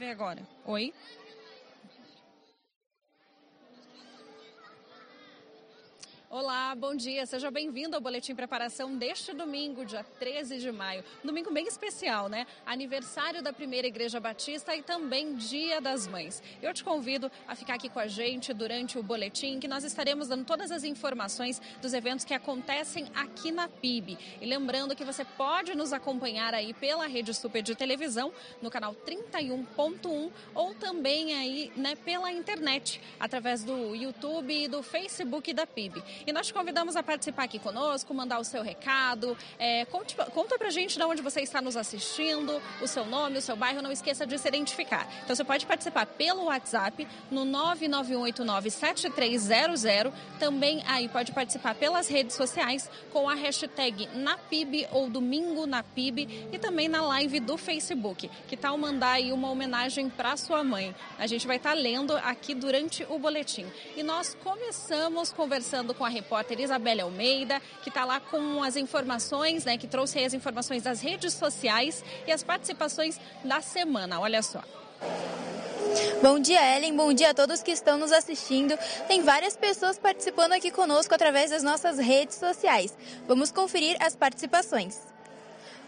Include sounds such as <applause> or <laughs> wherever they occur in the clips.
Vê agora. Oi? Olá, bom dia. Seja bem-vindo ao Boletim Preparação deste domingo, dia 13 de maio. Domingo bem especial, né? Aniversário da Primeira Igreja Batista e também Dia das Mães. Eu te convido a ficar aqui com a gente durante o boletim, que nós estaremos dando todas as informações dos eventos que acontecem aqui na PIB. E lembrando que você pode nos acompanhar aí pela Rede Super de Televisão, no canal 31.1 ou também aí, né, pela internet, através do YouTube e do Facebook da PIB. E nós te convidamos a participar aqui conosco, mandar o seu recado. É, conte, conta pra gente de onde você está nos assistindo, o seu nome, o seu bairro, não esqueça de se identificar. Então você pode participar pelo WhatsApp no 991897300. Também aí pode participar pelas redes sociais com a hashtag NaPib ou Domingo na PIB e também na live do Facebook. Que tal mandar aí uma homenagem para sua mãe? A gente vai estar tá lendo aqui durante o boletim. E nós começamos conversando com a repórter Isabelle Almeida, que está lá com as informações, né, que trouxe as informações das redes sociais e as participações da semana. Olha só. Bom dia, Ellen. Bom dia a todos que estão nos assistindo. Tem várias pessoas participando aqui conosco através das nossas redes sociais. Vamos conferir as participações.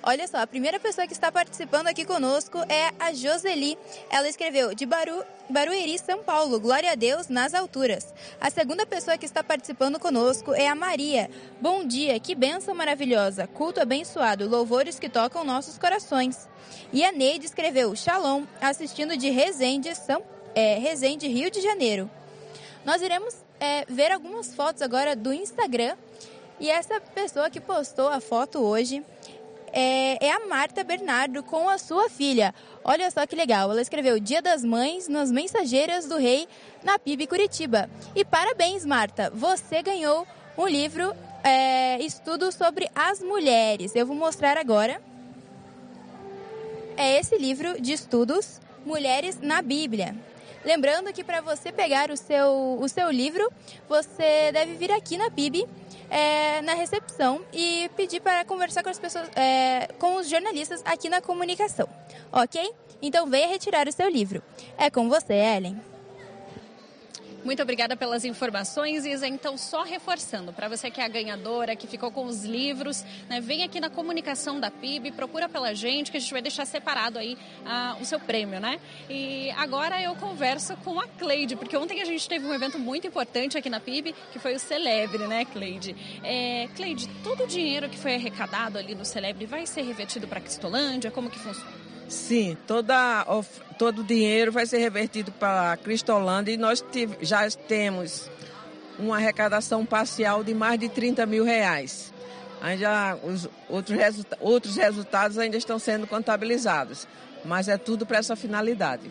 Olha só, a primeira pessoa que está participando aqui conosco é a Joseli. Ela escreveu de Baru, Barueri, São Paulo, glória a Deus nas alturas. A segunda pessoa que está participando conosco é a Maria. Bom dia, que bênção maravilhosa, culto abençoado, louvores que tocam nossos corações. E a Neide escreveu Shalom, assistindo de Resende, São, é, Resende, Rio de Janeiro. Nós iremos é, ver algumas fotos agora do Instagram. E essa pessoa que postou a foto hoje é, é a Marta Bernardo com a sua filha. Olha só que legal, ela escreveu Dia das Mães nas Mensageiras do Rei na PIB Curitiba. E parabéns, Marta, você ganhou um livro é, Estudo sobre as Mulheres. Eu vou mostrar agora. É esse livro de estudos Mulheres na Bíblia. Lembrando que para você pegar o seu, o seu livro, você deve vir aqui na PIB é, na recepção e pedir para conversar com as pessoas, é, com os jornalistas aqui na comunicação, ok? Então venha retirar o seu livro. É com você, Ellen. Muito obrigada pelas informações, Isa. Então, só reforçando, para você que é a ganhadora, que ficou com os livros, né, vem aqui na comunicação da PIB, procura pela gente, que a gente vai deixar separado aí ah, o seu prêmio, né? E agora eu converso com a Cleide, porque ontem a gente teve um evento muito importante aqui na PIB, que foi o Celebre, né, Cleide? É, Cleide, todo o dinheiro que foi arrecadado ali no Celebre vai ser revertido para a Cristolândia? Como que funciona? Sim, toda, todo o dinheiro vai ser revertido para a Cristolândia e nós já temos uma arrecadação parcial de mais de 30 mil reais. Ainda os outros, resulta outros resultados ainda estão sendo contabilizados, mas é tudo para essa finalidade.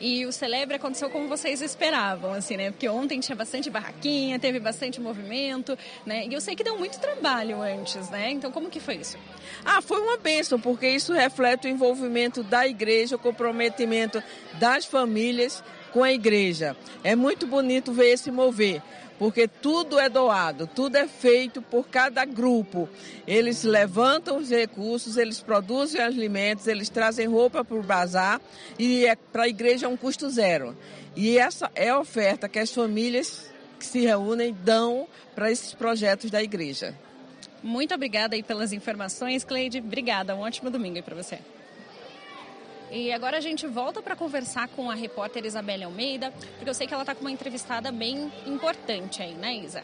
E o Celebre aconteceu como vocês esperavam, assim, né? Porque ontem tinha bastante barraquinha, teve bastante movimento, né? E eu sei que deu muito trabalho antes, né? Então, como que foi isso? Ah, foi uma bênção, porque isso reflete o envolvimento da igreja, o comprometimento das famílias com a igreja. É muito bonito ver esse mover porque tudo é doado, tudo é feito por cada grupo. Eles levantam os recursos, eles produzem alimentos, eles trazem roupa para o bazar e é, para a igreja é um custo zero. E essa é a oferta que as famílias que se reúnem dão para esses projetos da igreja. Muito obrigada aí pelas informações, Cleide. Obrigada. Um ótimo domingo aí para você. E agora a gente volta para conversar com a repórter Isabelle Almeida, porque eu sei que ela está com uma entrevistada bem importante aí, né, Isa?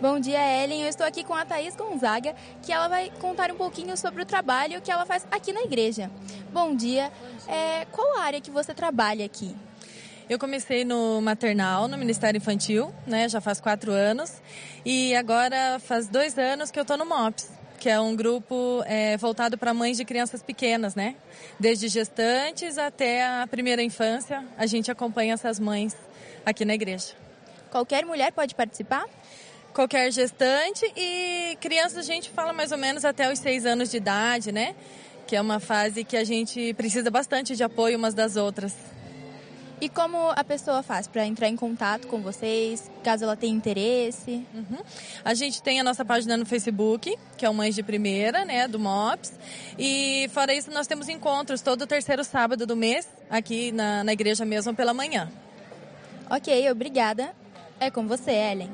Bom dia, Ellen. Eu estou aqui com a Thaís Gonzaga, que ela vai contar um pouquinho sobre o trabalho que ela faz aqui na igreja. Bom dia. É, qual a área que você trabalha aqui? Eu comecei no maternal, no Ministério Infantil, né? Já faz quatro anos. E agora faz dois anos que eu estou no MOPS que é um grupo é, voltado para mães de crianças pequenas, né? Desde gestantes até a primeira infância, a gente acompanha essas mães aqui na igreja. Qualquer mulher pode participar? Qualquer gestante e crianças a gente fala mais ou menos até os seis anos de idade, né? Que é uma fase que a gente precisa bastante de apoio umas das outras. E como a pessoa faz para entrar em contato com vocês, caso ela tenha interesse? Uhum. A gente tem a nossa página no Facebook, que é o Mães de Primeira, né, do MOPS. E fora isso, nós temos encontros todo terceiro sábado do mês, aqui na, na igreja mesmo, pela manhã. Ok, obrigada. É com você, Ellen.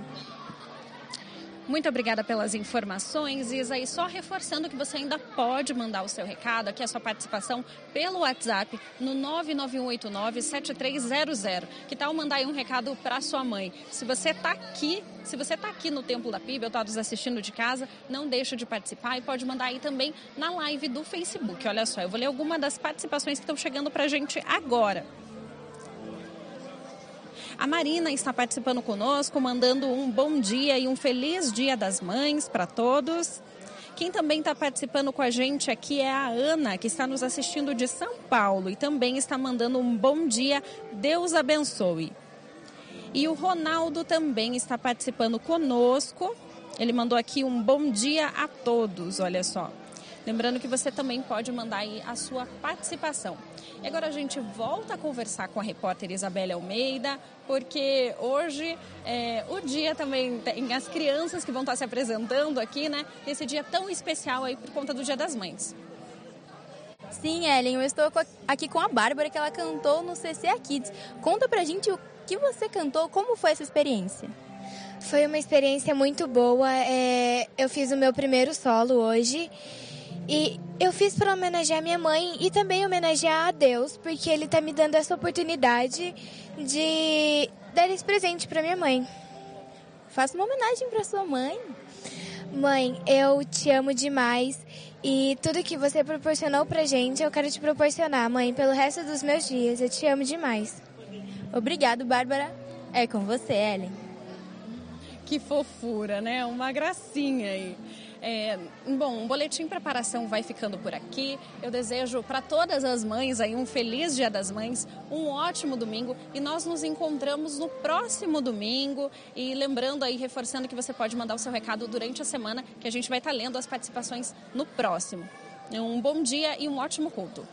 Muito obrigada pelas informações, Isa. E só reforçando que você ainda pode mandar o seu recado, aqui a sua participação pelo WhatsApp no 991897300. Que tal mandar aí um recado para sua mãe? Se você está aqui, se você está aqui no Templo da PIB ou está nos assistindo de casa, não deixe de participar e pode mandar aí também na live do Facebook. Olha só, eu vou ler alguma das participações que estão chegando para a gente agora. A Marina está participando conosco, mandando um bom dia e um feliz Dia das Mães para todos. Quem também está participando com a gente aqui é a Ana, que está nos assistindo de São Paulo e também está mandando um bom dia. Deus abençoe. E o Ronaldo também está participando conosco. Ele mandou aqui um bom dia a todos, olha só. Lembrando que você também pode mandar aí a sua participação. E agora a gente volta a conversar com a repórter Isabelle Almeida, porque hoje é o dia também tem as crianças que vão estar se apresentando aqui, né? Esse dia tão especial aí por conta do Dia das Mães. Sim, Ellen, eu estou aqui com a Bárbara que ela cantou no CCA Kids. Conta pra gente o que você cantou, como foi essa experiência? Foi uma experiência muito boa. É, eu fiz o meu primeiro solo hoje e eu fiz para homenagear minha mãe e também homenagear a Deus, porque Ele está me dando essa oportunidade de dar esse presente para minha mãe. Faça uma homenagem para sua mãe. Mãe, eu te amo demais e tudo que você proporcionou pra gente, eu quero te proporcionar, mãe, pelo resto dos meus dias. Eu te amo demais. Obrigado, Bárbara. É com você, Ellen. Que fofura, né? Uma gracinha aí. É, bom, um boletim preparação vai ficando por aqui. Eu desejo para todas as mães aí um feliz Dia das Mães, um ótimo domingo e nós nos encontramos no próximo domingo. E lembrando aí, reforçando que você pode mandar o seu recado durante a semana, que a gente vai estar tá lendo as participações no próximo. Um bom dia e um ótimo culto.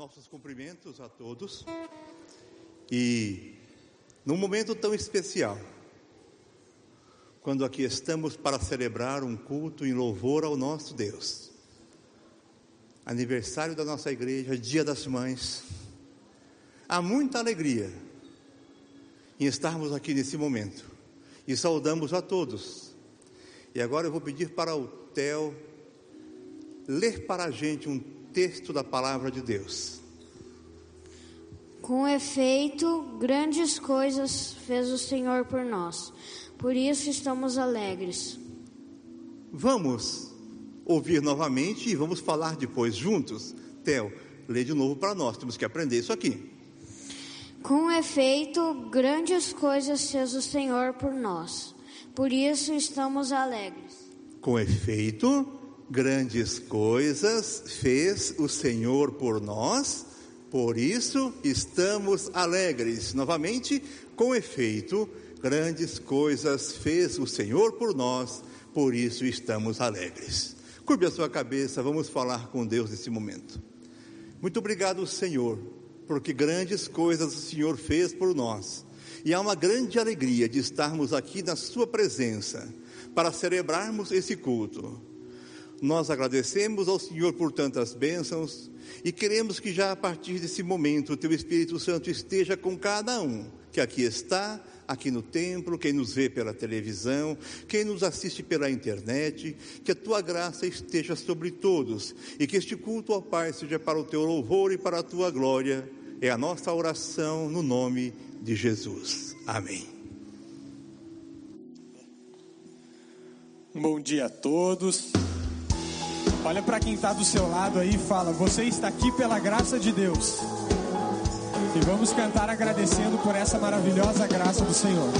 Nossos cumprimentos a todos. E num momento tão especial, quando aqui estamos para celebrar um culto em louvor ao nosso Deus, aniversário da nossa igreja, Dia das Mães, há muita alegria em estarmos aqui nesse momento e saudamos a todos. E agora eu vou pedir para o Theo ler para a gente um texto da palavra de Deus. Com efeito, grandes coisas fez o Senhor por nós, por isso estamos alegres. Vamos ouvir novamente e vamos falar depois juntos. Theo, lê de novo para nós, temos que aprender isso aqui. Com efeito, grandes coisas fez o Senhor por nós, por isso estamos alegres. Com efeito, grandes coisas fez o Senhor por nós, por isso estamos alegres. Novamente, com efeito, grandes coisas fez o Senhor por nós, por isso estamos alegres. Curve a sua cabeça, vamos falar com Deus nesse momento. Muito obrigado, Senhor, porque grandes coisas o Senhor fez por nós. E há uma grande alegria de estarmos aqui na Sua presença para celebrarmos esse culto. Nós agradecemos ao Senhor por tantas bênçãos e queremos que já a partir desse momento o Teu Espírito Santo esteja com cada um que aqui está, aqui no templo, quem nos vê pela televisão, quem nos assiste pela internet, que a Tua graça esteja sobre todos e que este culto ao Pai seja para o Teu louvor e para a Tua glória. É a nossa oração no nome de Jesus. Amém. Bom dia a todos. Olha para quem está do seu lado aí e fala: Você está aqui pela graça de Deus. E vamos cantar agradecendo por essa maravilhosa graça do Senhor.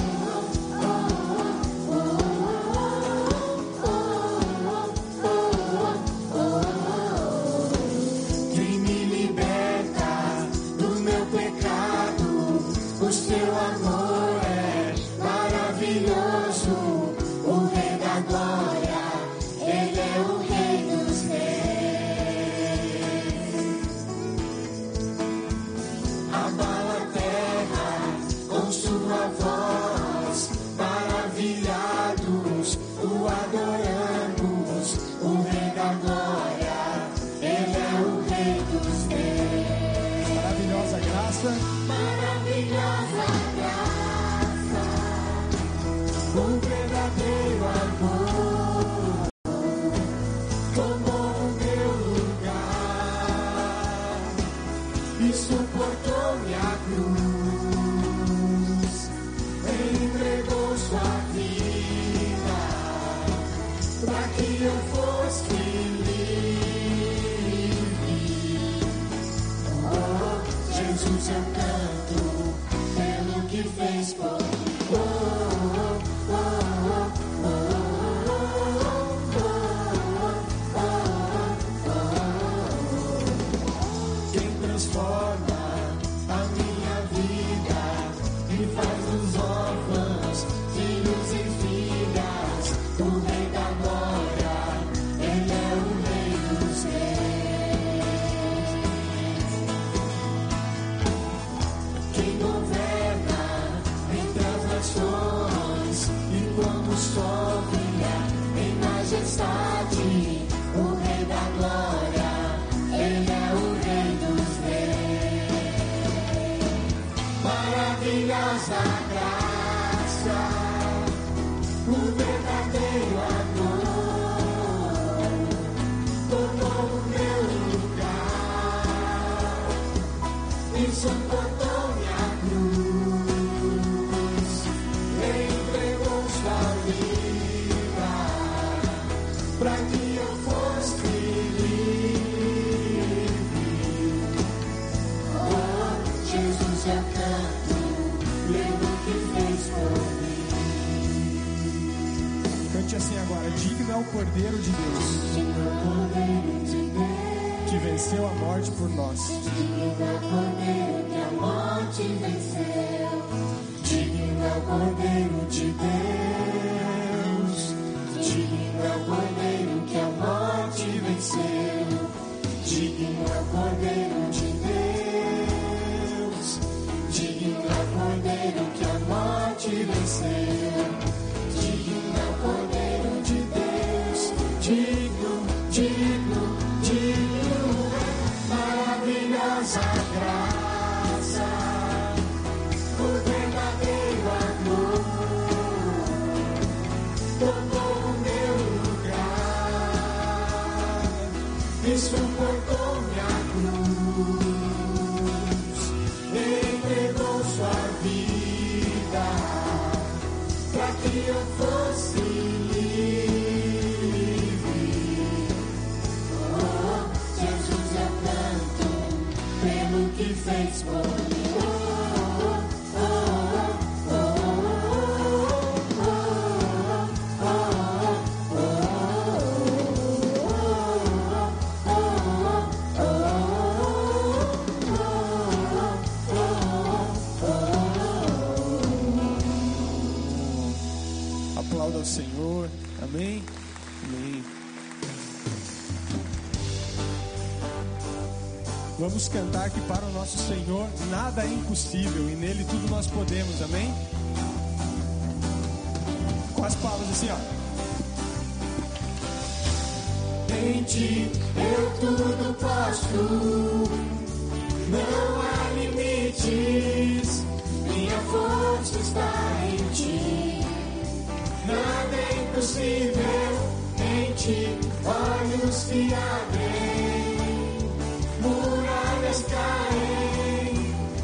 E suportou-me a cruz. Entregou sua vida para que eu fosse livre. Oh, Jesus é tanto pelo que fez por Vamos cantar que para o nosso Senhor nada é impossível e nele tudo nós podemos. Amém? Com as palmas assim, ó. Em ti eu tudo posso, não há limites, minha força está em ti. Nada é impossível em ti, olhos que abrem,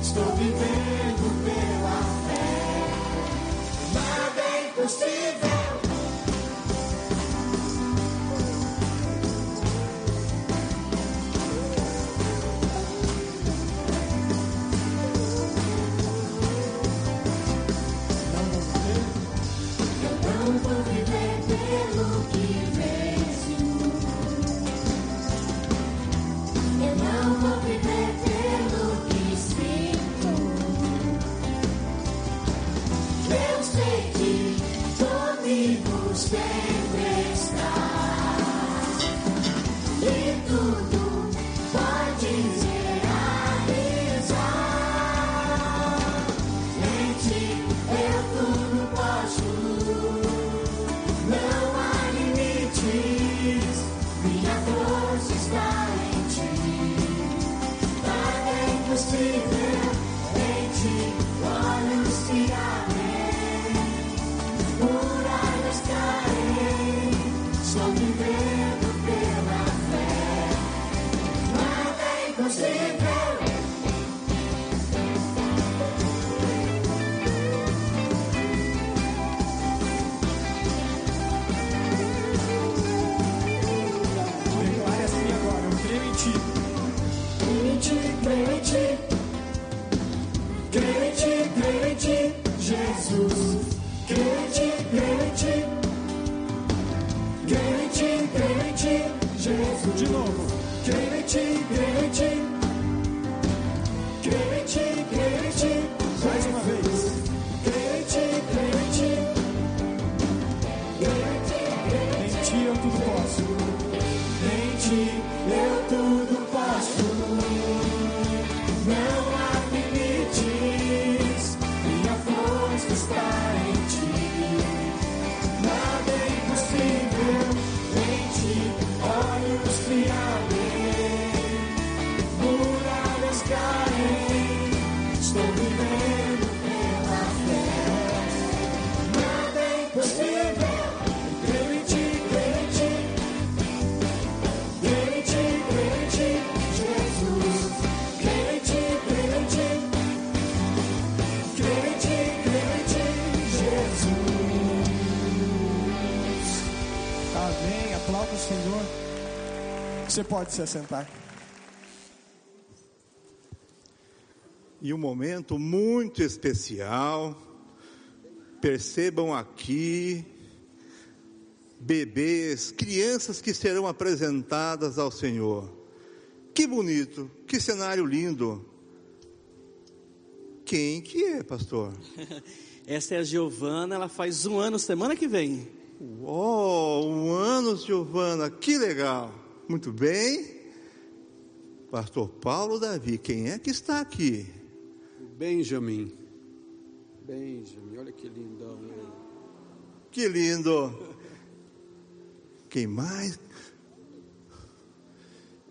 estou vivendo pela fé. Nada é impossível. Em Senhor. Você pode se assentar. E um momento muito especial. Percebam aqui bebês, crianças que serão apresentadas ao Senhor. Que bonito, que cenário lindo. Quem que é, pastor? <laughs> Essa é a Giovana, ela faz um ano semana que vem. Uou, um ano, Giovana, que legal. Muito bem. Pastor Paulo Davi, quem é que está aqui? Benjamin. Benjamin, olha que lindão ele. Que lindo. Quem mais?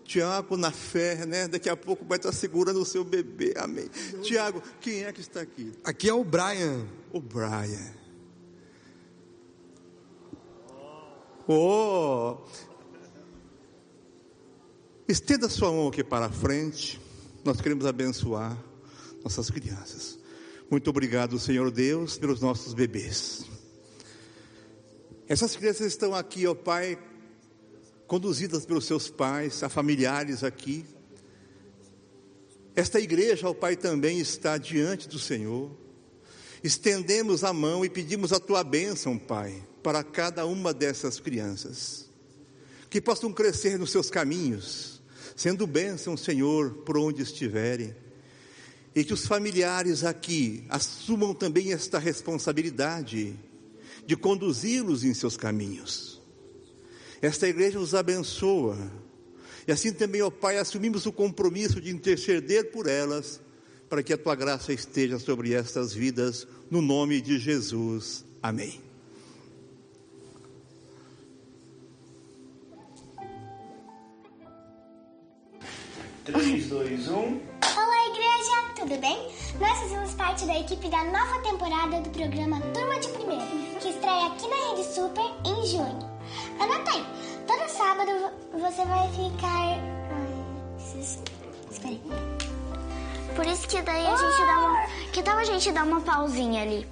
Tiago, na fé, né? Daqui a pouco vai estar segurando o seu bebê. Amém. Tiago, quem é que está aqui? Aqui é o Brian. O Brian. Oh! Estenda sua mão aqui para a frente. Nós queremos abençoar nossas crianças. Muito obrigado, Senhor Deus, pelos nossos bebês. Essas crianças estão aqui, ó Pai, conduzidas pelos seus pais, a familiares aqui. Esta igreja, ó Pai, também está diante do Senhor. Estendemos a mão e pedimos a tua bênção, Pai, para cada uma dessas crianças. Que possam crescer nos seus caminhos, sendo bênção, Senhor, por onde estiverem e que os familiares aqui assumam também esta responsabilidade de conduzi-los em seus caminhos. Esta igreja os abençoa. E assim também, ó Pai, assumimos o compromisso de interceder por elas, para que a tua graça esteja sobre estas vidas, no nome de Jesus. Amém. Três, dois, um. Olá, igreja, tudo bem? Nós fazemos parte da equipe da nova temporada do programa Turma de Primeiro, que estreia aqui na Rede Super em junho. Anota aí, todo sábado você vai ficar. Espera aí. Por isso que daí a gente dá uma. Que tal a gente dar uma pausinha ali?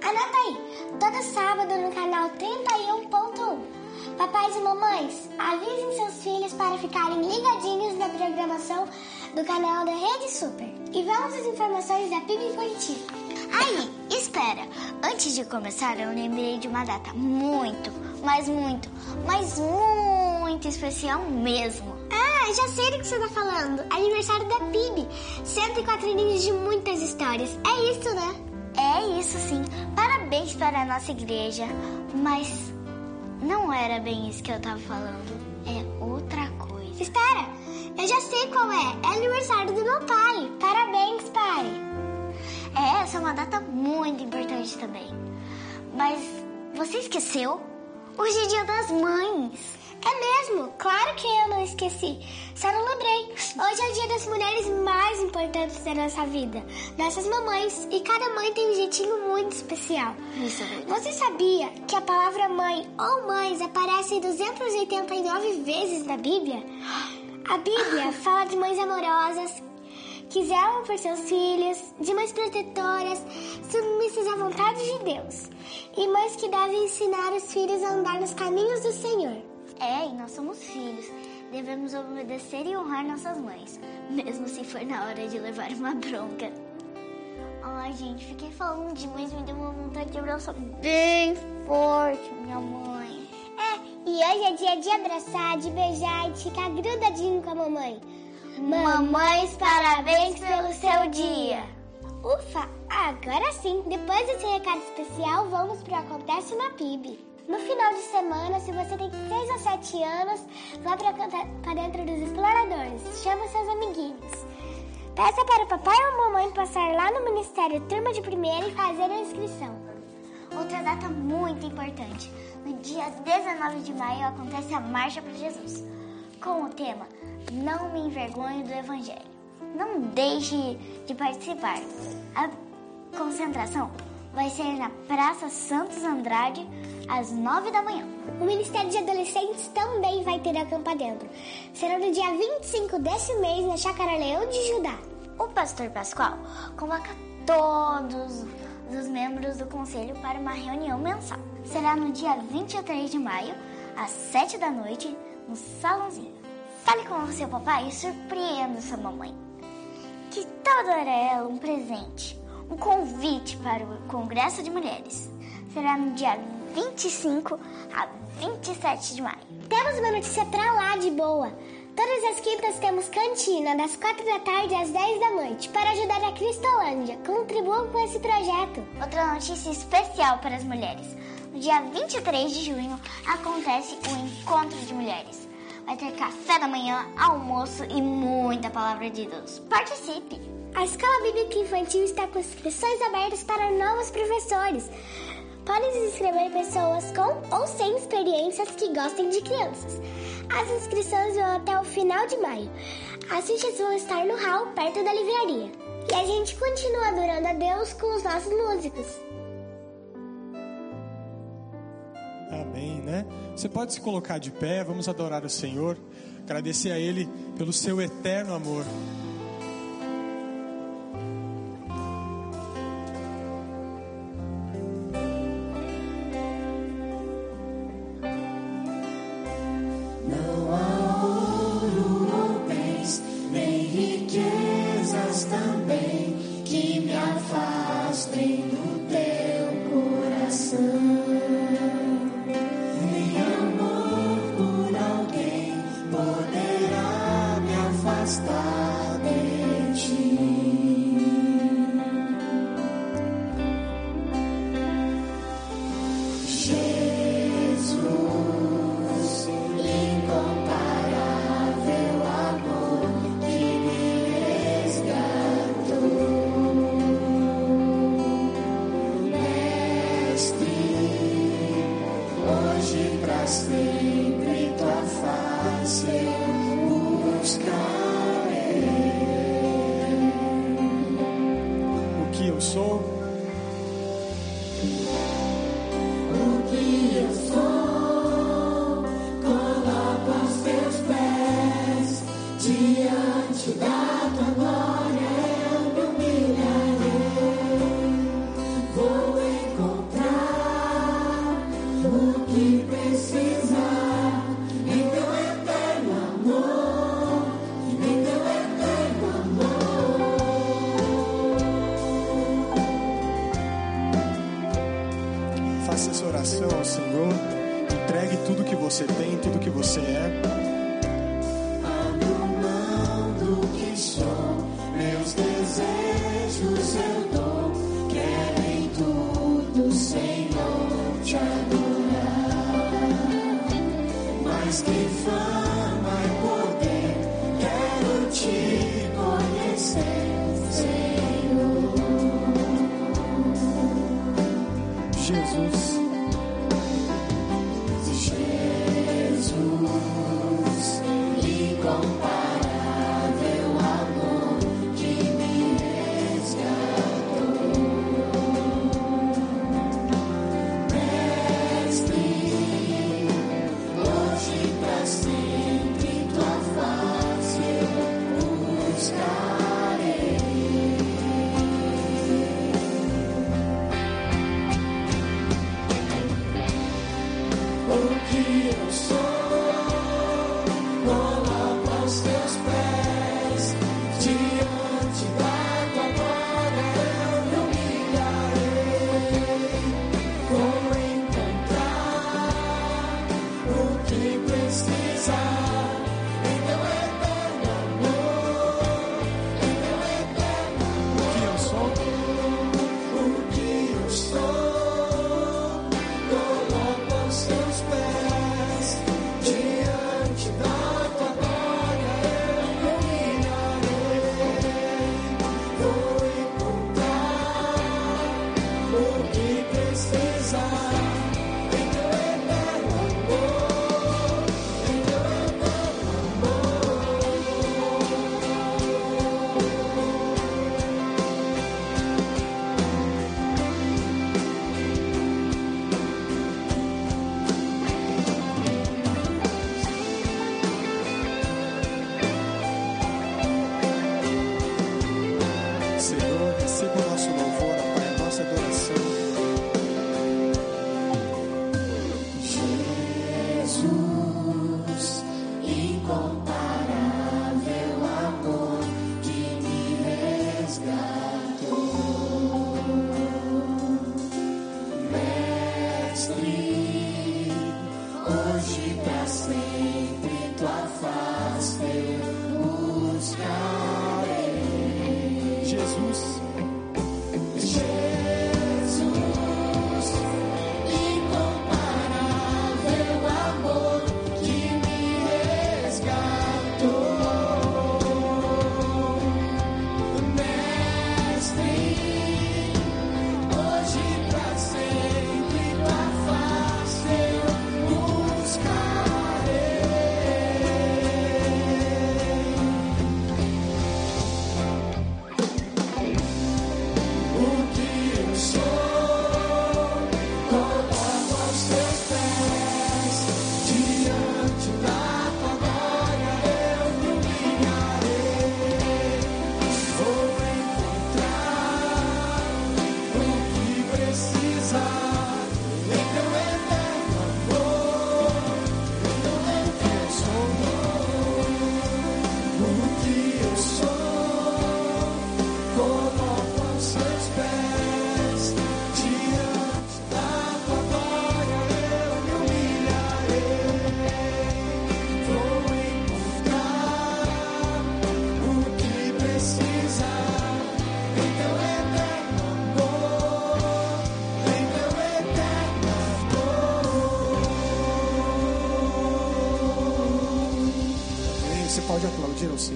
Anota aí, todo sábado no canal 31.1. Papais e mamães, avisem seus filhos para ficarem ligadinhos na programação do canal da Rede Super. E vamos às informações da PIB Curitiba. Aí, espera. Antes de começar, eu lembrei de uma data muito, mas muito, mas muito especial mesmo. Ah, já sei do que você tá falando. Aniversário da PIB. 104 aninhos de muitas histórias. É isso, né? É isso sim. Parabéns para a nossa igreja. Mas não era bem isso que eu tava falando. É outra coisa. Espera, eu já sei qual é. É aniversário do meu pai. Parabéns, pai. É, essa é uma data muito importante também. Mas você esqueceu? Hoje é dia das mães. É mesmo? Claro que eu não esqueci. Só não lembrei. Hoje é o dia das mulheres mais importantes da nossa vida. Nossas mamães. E cada mãe tem um jeitinho muito especial. Isso é verdade. Você sabia que a palavra mãe ou mães aparece 289 vezes na Bíblia? A Bíblia <laughs> fala de mães amorosas, que zelam por seus filhos, de mães protetoras, submissas à vontade de Deus, e mães que devem ensinar os filhos a andar nos caminhos do Senhor. É, e nós somos filhos. Devemos obedecer e honrar nossas mães, mesmo se for na hora de levar uma bronca. Ai, gente, fiquei falando de mães, me deu uma vontade de abraçar bem forte minha mãe. É, e hoje é dia de abraçar, de beijar e de ficar grudadinho com a mamãe. Mamães, parabéns pelo seu dia. Ufa, agora sim, depois desse recado especial, vamos pro Acontece na PIB. No final de semana, se você tem 6 ou 7 anos, vá pra dentro dos exploradores. Chama seus amiguinhos. Peça para o papai ou mamãe passar lá no Ministério Turma de Primeira e fazer a inscrição. Outra data muito importante. No dia 19 de maio acontece a Marcha para Jesus, com o tema Não me envergonhe do Evangelho. Não deixe de participar. A concentração vai ser na Praça Santos Andrade, às 9 da manhã. O Ministério de Adolescentes também vai ter acampa dentro. Será no dia 25 desse mês, na Chácara Leão de Judá. O pastor Pascoal convoca todos os membros do conselho para uma reunião mensal. Será no dia 23 de maio, às 7 da noite, no salãozinho. Fale com o seu papai e surpreenda sua mamãe. Que tal dar a ela um presente? Um convite para o Congresso de Mulheres. Será no dia 25 a 27 de maio. Temos uma notícia pra lá de boa. Todas as quintas temos cantina, das 4 da tarde às 10 da noite, para ajudar a Cristolândia. Contribuam com esse projeto. Outra notícia especial para as mulheres. No dia 23 de junho acontece o Encontro de Mulheres. Vai ter café da manhã, almoço e muita palavra de Deus. Participe! A Escola Bíblica Infantil está com inscrições abertas para novos professores. Podem se inscrever pessoas com ou sem experiências que gostem de crianças. As inscrições vão até o final de maio. As fichas vão estar no hall, perto da livraria. E a gente continua adorando a Deus com os nossos músicos. Amém. né? Você pode se colocar de pé, vamos adorar o Senhor, agradecer a Ele pelo seu eterno amor.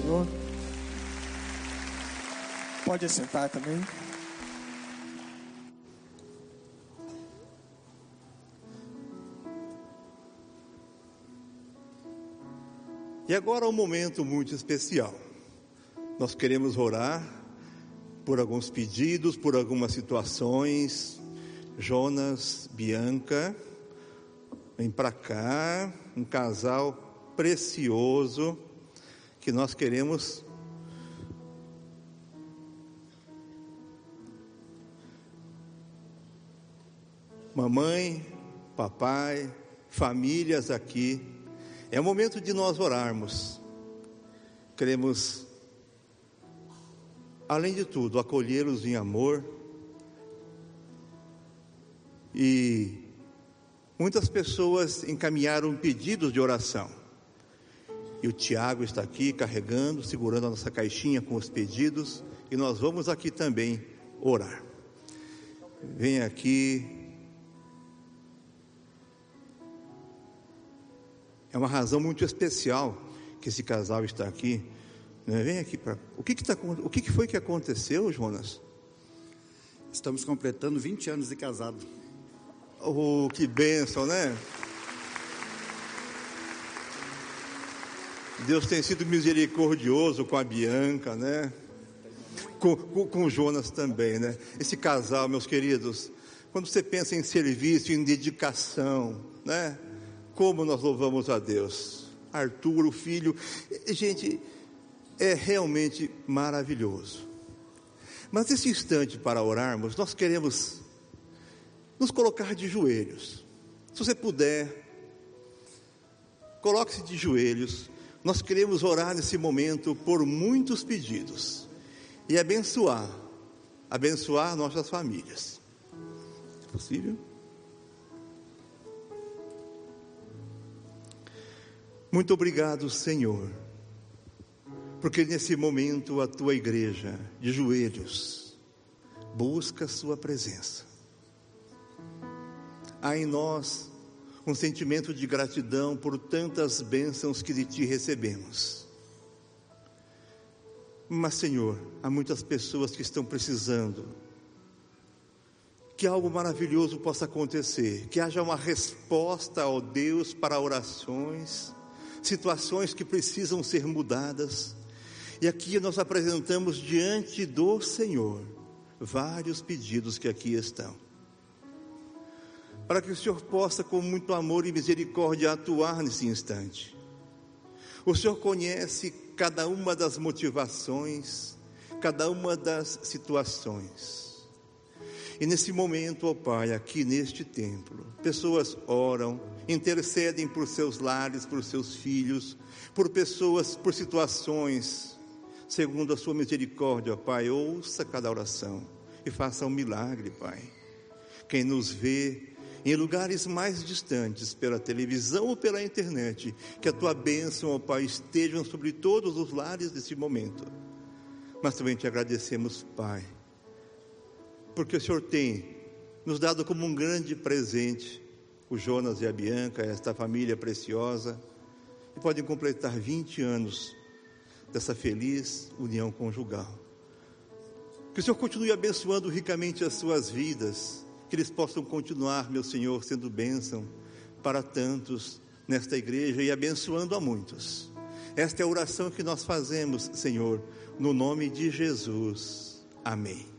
Senhor? Pode assentar também. E agora um momento muito especial. Nós queremos orar por alguns pedidos, por algumas situações. Jonas, Bianca, vem para cá, um casal precioso que nós queremos Mamãe, papai, famílias aqui, é o momento de nós orarmos. Queremos, além de tudo, acolhê-los em amor. E muitas pessoas encaminharam pedidos de oração. E o Tiago está aqui carregando, segurando a nossa caixinha com os pedidos. E nós vamos aqui também orar. Vem aqui, É uma razão muito especial que esse casal está aqui. Né? Vem aqui para. O, que, que, tá... o que, que foi que aconteceu, Jonas? Estamos completando 20 anos de casado. Oh, que bênção, né? Deus tem sido misericordioso com a Bianca, né? Com, com, com Jonas também, né? Esse casal, meus queridos, quando você pensa em serviço, em dedicação, né? Como nós louvamos a Deus. Arthur, o filho. Gente, é realmente maravilhoso. Mas nesse instante para orarmos, nós queremos nos colocar de joelhos. Se você puder, coloque-se de joelhos. Nós queremos orar nesse momento por muitos pedidos e abençoar, abençoar nossas famílias. É possível? Muito obrigado, Senhor, porque nesse momento a tua igreja, de joelhos, busca a Sua presença. Há em nós um sentimento de gratidão por tantas bênçãos que de Ti recebemos. Mas, Senhor, há muitas pessoas que estão precisando que algo maravilhoso possa acontecer, que haja uma resposta ao Deus para orações situações que precisam ser mudadas. E aqui nós apresentamos diante do Senhor vários pedidos que aqui estão. Para que o Senhor possa, com muito amor e misericórdia, atuar nesse instante. O Senhor conhece cada uma das motivações, cada uma das situações. E nesse momento, ó Pai, aqui neste templo, pessoas oram, intercedem por seus lares, por seus filhos, por pessoas, por situações, segundo a sua misericórdia, ó Pai, ouça cada oração e faça um milagre, Pai. Quem nos vê em lugares mais distantes, pela televisão ou pela internet, que a tua bênção, ó Pai, estejam sobre todos os lares desse momento. Mas também te agradecemos, Pai porque o Senhor tem nos dado como um grande presente o Jonas e a Bianca, esta família preciosa, e podem completar 20 anos dessa feliz união conjugal. Que o Senhor continue abençoando ricamente as suas vidas, que eles possam continuar, meu Senhor, sendo bênção para tantos nesta igreja e abençoando a muitos. Esta é a oração que nós fazemos, Senhor, no nome de Jesus. Amém.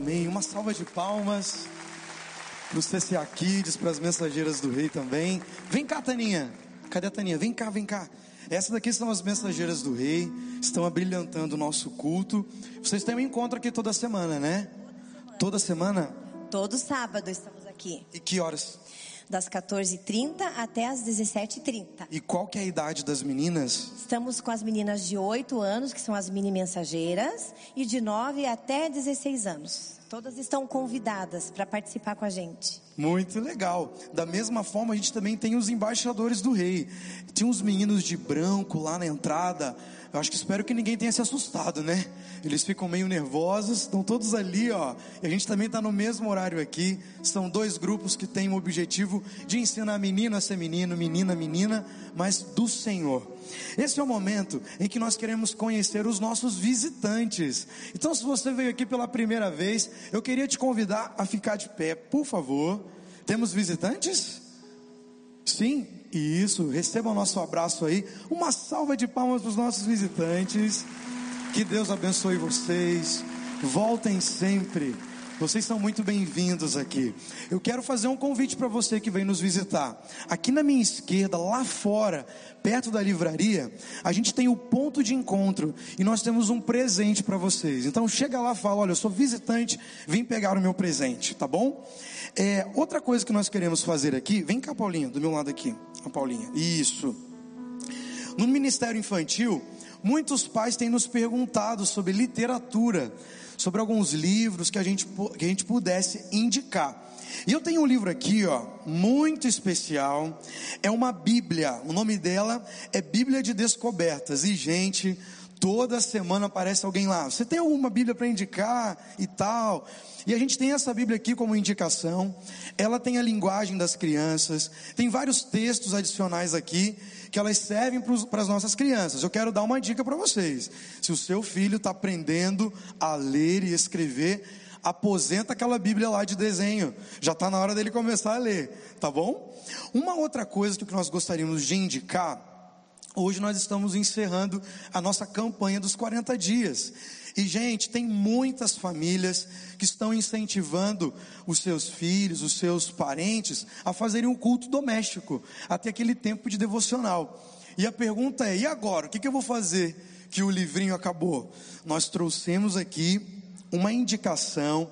Amém. Uma salva de palmas para o CCA Kids, para as mensageiras do rei também. Vem cá, Taninha. Cadê a Taninha? Vem cá, vem cá. Essas daqui são as mensageiras do rei, estão abrilhantando o nosso culto. Vocês têm um encontro aqui toda semana, né? Toda semana? Todo sábado estamos aqui. E que horas? Das 14h30 até as 17h30. E qual que é a idade das meninas? Estamos com as meninas de 8 anos, que são as mini mensageiras, e de 9 até 16 anos. Todas estão convidadas para participar com a gente. Muito legal. Da mesma forma, a gente também tem os embaixadores do rei. Tinha uns meninos de branco lá na entrada. Eu acho que espero que ninguém tenha se assustado, né? Eles ficam meio nervosos, estão todos ali, ó. E a gente também está no mesmo horário aqui. São dois grupos que têm o objetivo de ensinar menino a ser menino, menina a menina, mas do Senhor. Esse é o momento em que nós queremos conhecer os nossos visitantes. Então, se você veio aqui pela primeira vez, eu queria te convidar a ficar de pé, por favor. Temos visitantes? Sim, isso. Receba o nosso abraço aí. Uma salva de palmas para os nossos visitantes. Que Deus abençoe vocês. Voltem sempre. Vocês são muito bem-vindos aqui. Eu quero fazer um convite para você que vem nos visitar. Aqui na minha esquerda, lá fora, perto da livraria, a gente tem o ponto de encontro e nós temos um presente para vocês. Então chega lá fala: Olha, eu sou visitante, vim pegar o meu presente, tá bom? É, outra coisa que nós queremos fazer aqui, vem cá, Paulinho, do meu lado aqui. A Paulinha. Isso. No Ministério Infantil, muitos pais têm nos perguntado sobre literatura, sobre alguns livros que a gente, que a gente pudesse indicar. E eu tenho um livro aqui, ó, muito especial. É uma Bíblia. O nome dela é Bíblia de Descobertas. E, gente, toda semana aparece alguém lá. Você tem alguma Bíblia para indicar e tal? E a gente tem essa Bíblia aqui como indicação. Ela tem a linguagem das crianças. Tem vários textos adicionais aqui que elas servem para as nossas crianças. Eu quero dar uma dica para vocês. Se o seu filho está aprendendo a ler e escrever, aposenta aquela Bíblia lá de desenho. Já está na hora dele começar a ler, tá bom? Uma outra coisa que nós gostaríamos de indicar, hoje nós estamos encerrando a nossa campanha dos 40 dias. E, gente, tem muitas famílias que estão incentivando os seus filhos, os seus parentes, a fazerem um culto doméstico, até aquele tempo de devocional. E a pergunta é: e agora? O que, eu vou fazer que o livrinho acabou? Nós trouxemos aqui uma indicação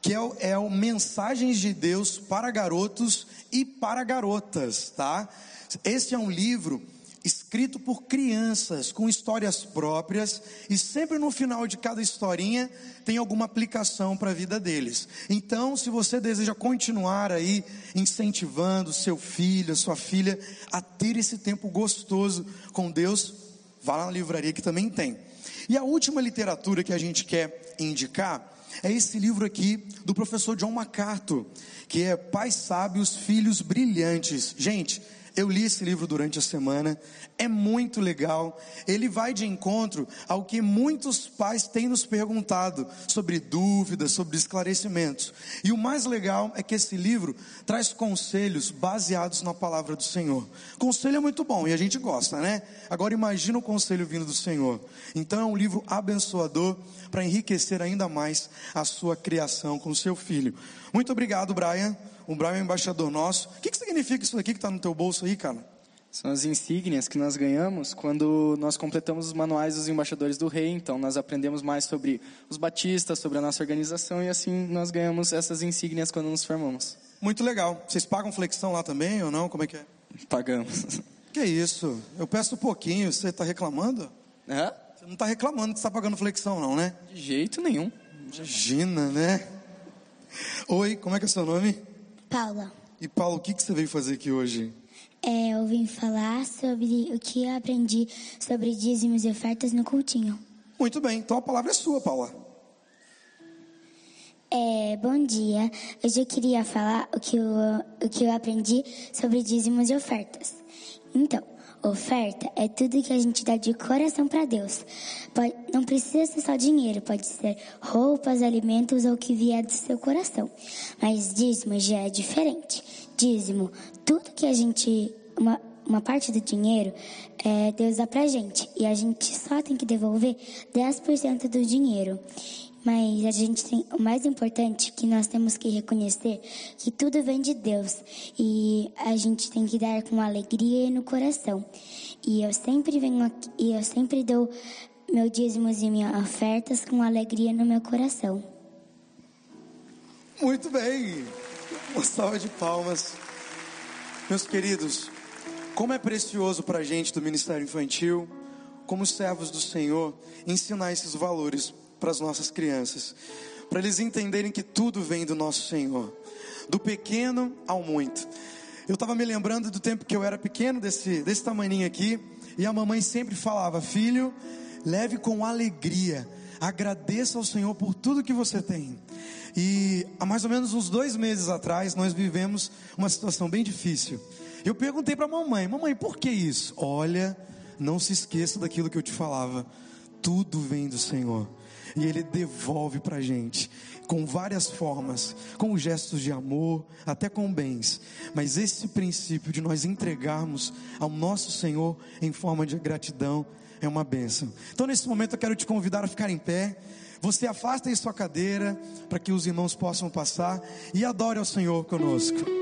que é o, é o Mensagens de Deus para garotos e para garotas, tá? Este é um livro escrito por crianças com histórias próprias e sempre no final de cada historinha tem alguma aplicação para a vida deles. Então, se você deseja continuar aí incentivando seu filho, sua filha a ter esse tempo gostoso com Deus, vá na livraria que também tem. E a última literatura que a gente quer indicar é esse livro aqui do professor John MacArthur, que é Pais Sábios, Filhos Brilhantes. Gente, eu li esse livro durante a semana, é muito legal. Ele vai de encontro ao que muitos pais têm nos perguntado sobre dúvidas, sobre esclarecimentos. E o mais legal é que esse livro traz conselhos baseados na palavra do Senhor. Conselho é muito bom e a gente gosta, né? Agora imagina o conselho vindo do Senhor. Então é um livro abençoador para enriquecer ainda mais a sua criação com o seu filho. Muito obrigado, Brian. O Brian é embaixador nosso. O que, que significa isso aqui que está no teu bolso aí, cara? São as insígnias que nós ganhamos quando nós completamos os manuais dos embaixadores do rei. Então, nós aprendemos mais sobre os batistas, sobre a nossa organização e assim nós ganhamos essas insígnias quando nos formamos. Muito legal. Vocês pagam flexão lá também ou não? Como é que é? Pagamos. <laughs> Que isso? Eu peço um pouquinho. Você está reclamando? É? Você não está reclamando que está pagando flexão, não, né? De jeito nenhum. Imagina, né? Oi, como é que é seu nome? Paula. E Paulo, o que, que você veio fazer aqui hoje? É, eu vim falar sobre o que eu aprendi sobre dízimos e ofertas no cultinho. Muito bem, então a palavra é sua, Paula. É, bom dia. Hoje eu queria falar o que eu, o que eu aprendi sobre dízimos e ofertas. Então, Oferta é tudo que a gente dá de coração para Deus. Pode, não precisa ser só dinheiro, pode ser roupas, alimentos ou o que vier do seu coração. Mas dízimo já é diferente. Dízimo, tudo que a gente. Uma, uma parte do dinheiro é, Deus dá pra gente. E a gente só tem que devolver 10% do dinheiro. Mas a gente tem o mais importante que nós temos que reconhecer que tudo vem de Deus e a gente tem que dar com alegria no coração. E eu sempre venho aqui, e eu sempre dou meus dízimos e minhas ofertas com alegria no meu coração. Muito bem. Uma salva de palmas. Meus queridos, como é precioso para a gente do Ministério Infantil, como servos do Senhor, ensinar esses valores para as nossas crianças, para eles entenderem que tudo vem do nosso Senhor, do pequeno ao muito. Eu estava me lembrando do tempo que eu era pequeno, desse, desse tamanho aqui, e a mamãe sempre falava: Filho, leve com alegria, agradeça ao Senhor por tudo que você tem. E há mais ou menos uns dois meses atrás, nós vivemos uma situação bem difícil. Eu perguntei para a mamãe: Mamãe, por que isso? Olha, não se esqueça daquilo que eu te falava. Tudo vem do Senhor e Ele devolve para a gente com várias formas, com gestos de amor, até com bens. Mas esse princípio de nós entregarmos ao nosso Senhor em forma de gratidão é uma bênção. Então, nesse momento, eu quero te convidar a ficar em pé. Você afasta em sua cadeira para que os irmãos possam passar e adore ao Senhor conosco.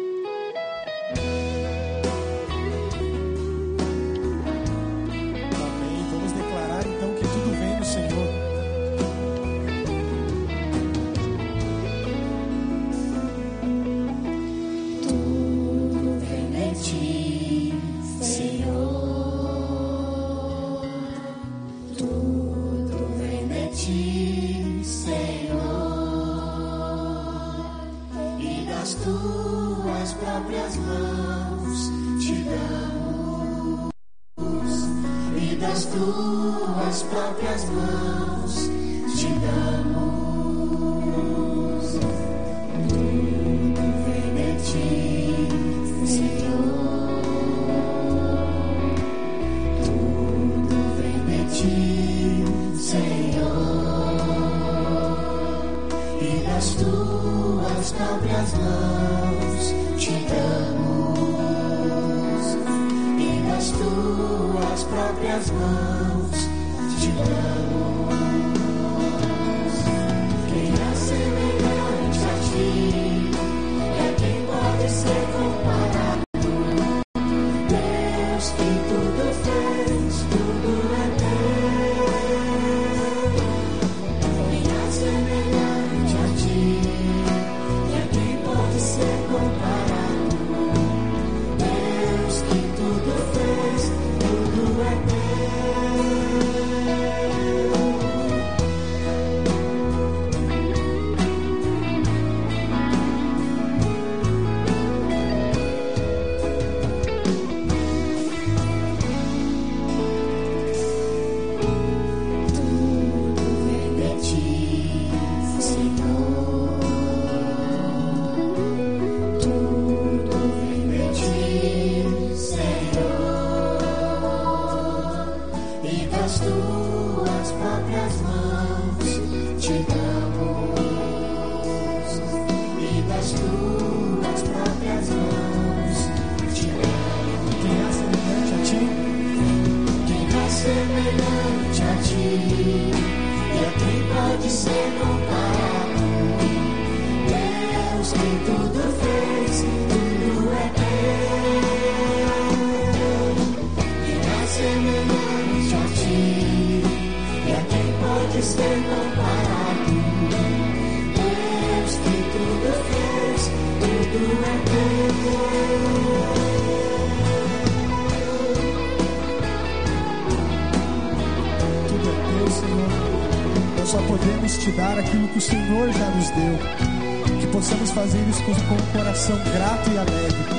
Isso com um coração grato e alegre.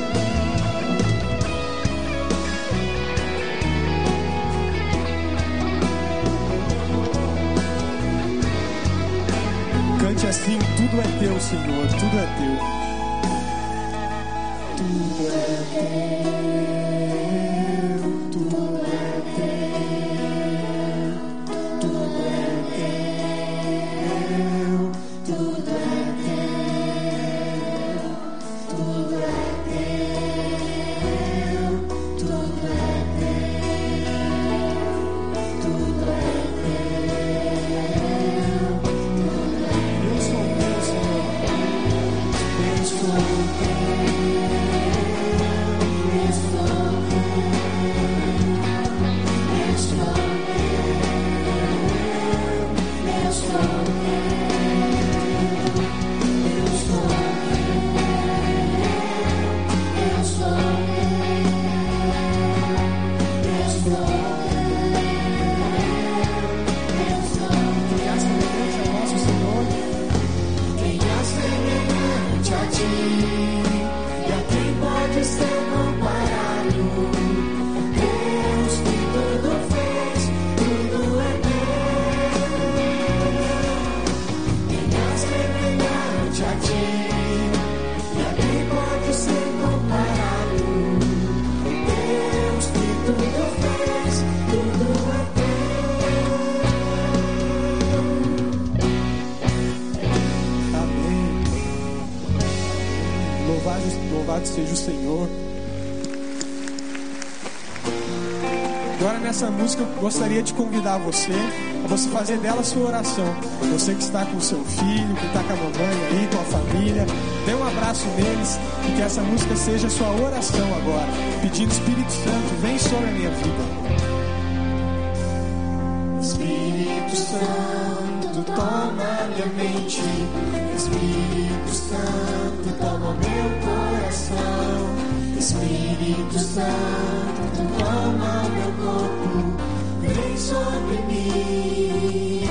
Cante assim: tudo é teu, Senhor, tudo é teu. Louvado seja o Senhor. Agora nessa música eu gostaria de convidar você a você fazer dela sua oração. Você que está com seu filho, que está com a mamãe aí, com a família, dê um abraço neles e que essa música seja sua oração agora, pedindo Espírito Santo, vem sobre a minha vida. Espírito Santo, toma minha mente. Espírito Santo, coração. Espírito Santo, tu alma, meu corpo, vem sobre mim.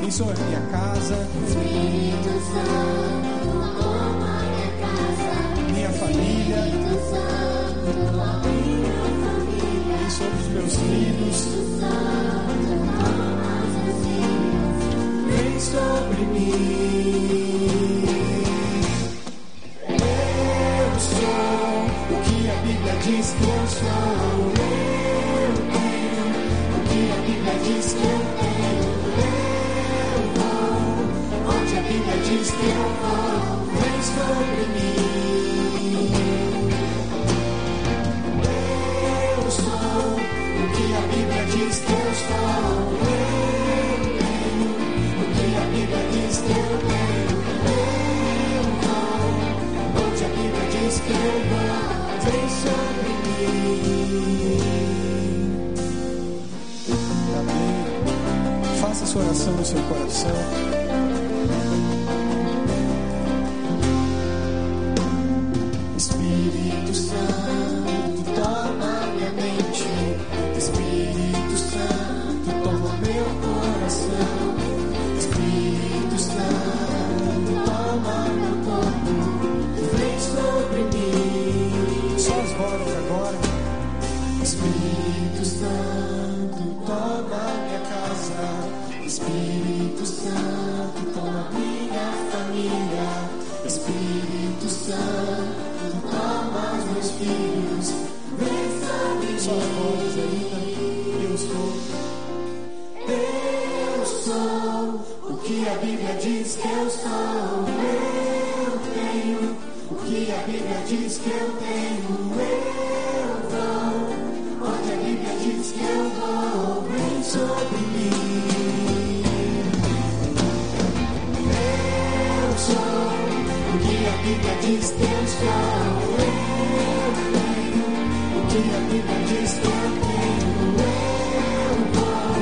Vem sobre minha casa. Espírito Santo, toma minha casa. Minha família. Espírito Santo, toma minha família. Vem sobre os meus filhos. Espírito Santo, toma meus filhos. Vem sobre mim. Eu sou, eu tenho. O que a Bíblia diz que eu tenho, eu vou. Onde a Bíblia diz que eu vou, vem sobre mim. Essa oração no seu coração. Espírito Santo, toma minha família. Espírito Santo, toma os meus filhos. Vem sobre Só as vozes ainda. Eu sou. Eu sou o que a Bíblia diz que eu sou. Diz que eu sou. Eu tenho o que a Bíblia diz que eu tenho. Eu vou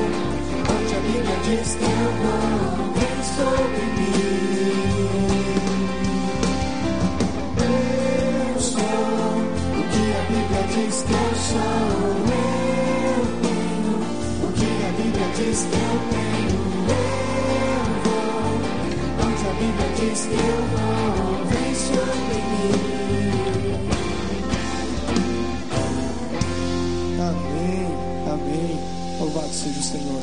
onde a Bíblia diz que eu vou. Vem sobre mim. Eu sou o que a Bíblia diz que eu sou. Eu tenho o que a Bíblia diz que eu tenho. Eu vou onde a Bíblia diz que eu vou. Seja o Senhor.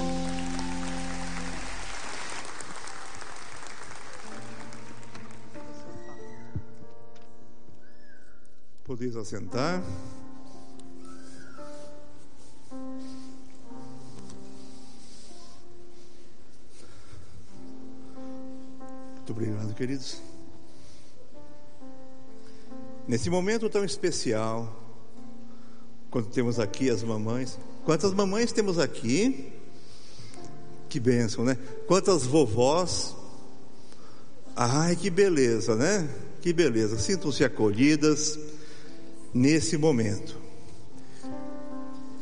Podeis assentar. Muito obrigado, queridos. Nesse momento tão especial, quando temos aqui as mamães, quantas mamães temos aqui? Que bênção, né? Quantas vovós? Ai, que beleza, né? Que beleza. Sintam-se acolhidas nesse momento.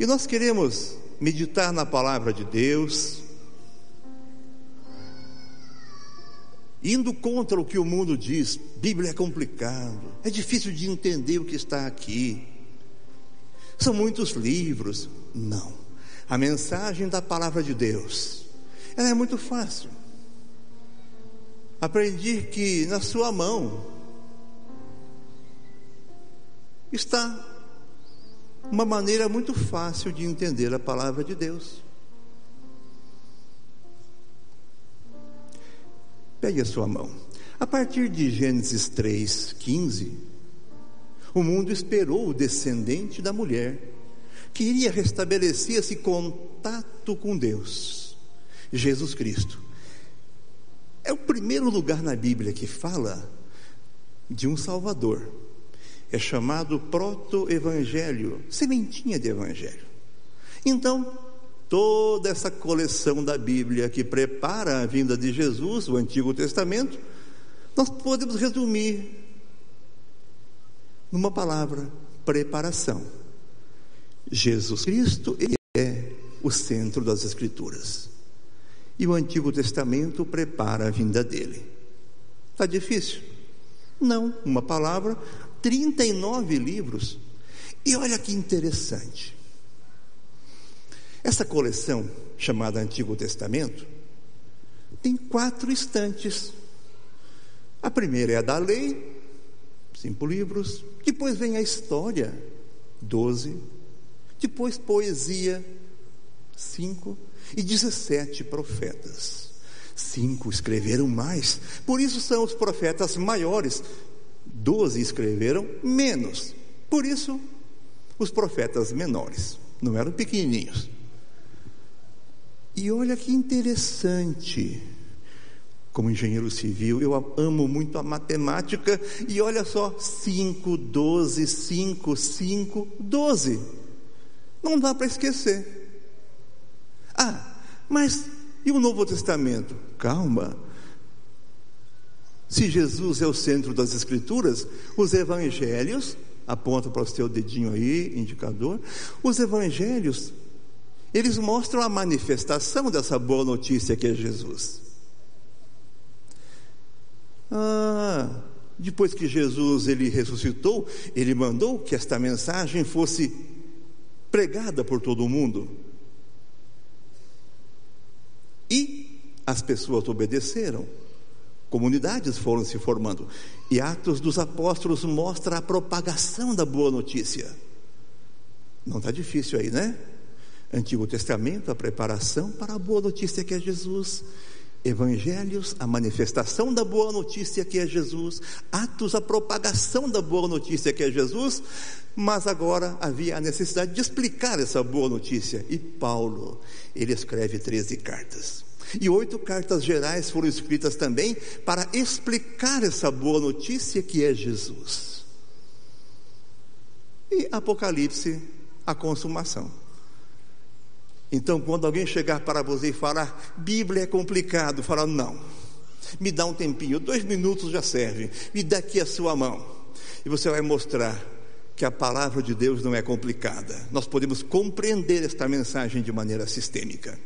E nós queremos meditar na palavra de Deus, indo contra o que o mundo diz. Bíblia é complicado, é difícil de entender o que está aqui. São muitos livros. Não. A mensagem da palavra de Deus, ela é muito fácil. Aprendi que na sua mão está uma maneira muito fácil de entender a palavra de Deus. Pegue a sua mão. A partir de Gênesis 3, 15, o mundo esperou o descendente da mulher, que iria restabelecer esse contato com Deus, Jesus Cristo. É o primeiro lugar na Bíblia que fala de um Salvador. É chamado proto-evangelho, sementinha de evangelho. Então, toda essa coleção da Bíblia que prepara a vinda de Jesus, o Antigo Testamento, nós podemos resumir numa palavra: preparação. Jesus Cristo é o centro das Escrituras. E o Antigo Testamento prepara a vinda dele. Está difícil? Não, uma palavra, 39 livros. E olha que interessante. Essa coleção, chamada Antigo Testamento, tem quatro estantes. A primeira é a da lei, cinco livros. Depois vem a história, doze. Depois poesia, cinco. E dezessete profetas. Cinco escreveram mais. Por isso são os profetas maiores. Doze escreveram menos. Por isso os profetas menores, não eram pequenininhos. E olha que interessante. Como engenheiro civil, eu amo muito a matemática e olha só, 5, 12, 5, 5, 12. Não dá para esquecer. Ah, mas e o Novo Testamento? Calma. Se Jesus é o centro das Escrituras, os evangelhos, aponta para o seu dedinho aí, indicador, os evangelhos eles mostram a manifestação dessa boa notícia que é Jesus. Ah, depois que Jesus ele ressuscitou, ele mandou que esta mensagem fosse pregada por todo o mundo. E as pessoas obedeceram. Comunidades foram se formando. E Atos dos Apóstolos mostra a propagação da boa notícia. Não está difícil aí, né? Antigo Testamento, a preparação para a boa notícia que é Jesus. Evangelhos, a manifestação da boa notícia que é Jesus. Atos, a propagação da boa notícia que é Jesus. Mas agora havia a necessidade de explicar essa boa notícia. E Paulo, ele escreve 13 cartas. E oito cartas gerais foram escritas também para explicar essa boa notícia que é Jesus. E Apocalipse, a consumação. Então, quando alguém chegar para você e falar, Bíblia é complicado, fala, não, me dá um tempinho, dois minutos já serve, me dá aqui a sua mão, e você vai mostrar que a palavra de Deus não é complicada, nós podemos compreender esta mensagem de maneira sistêmica.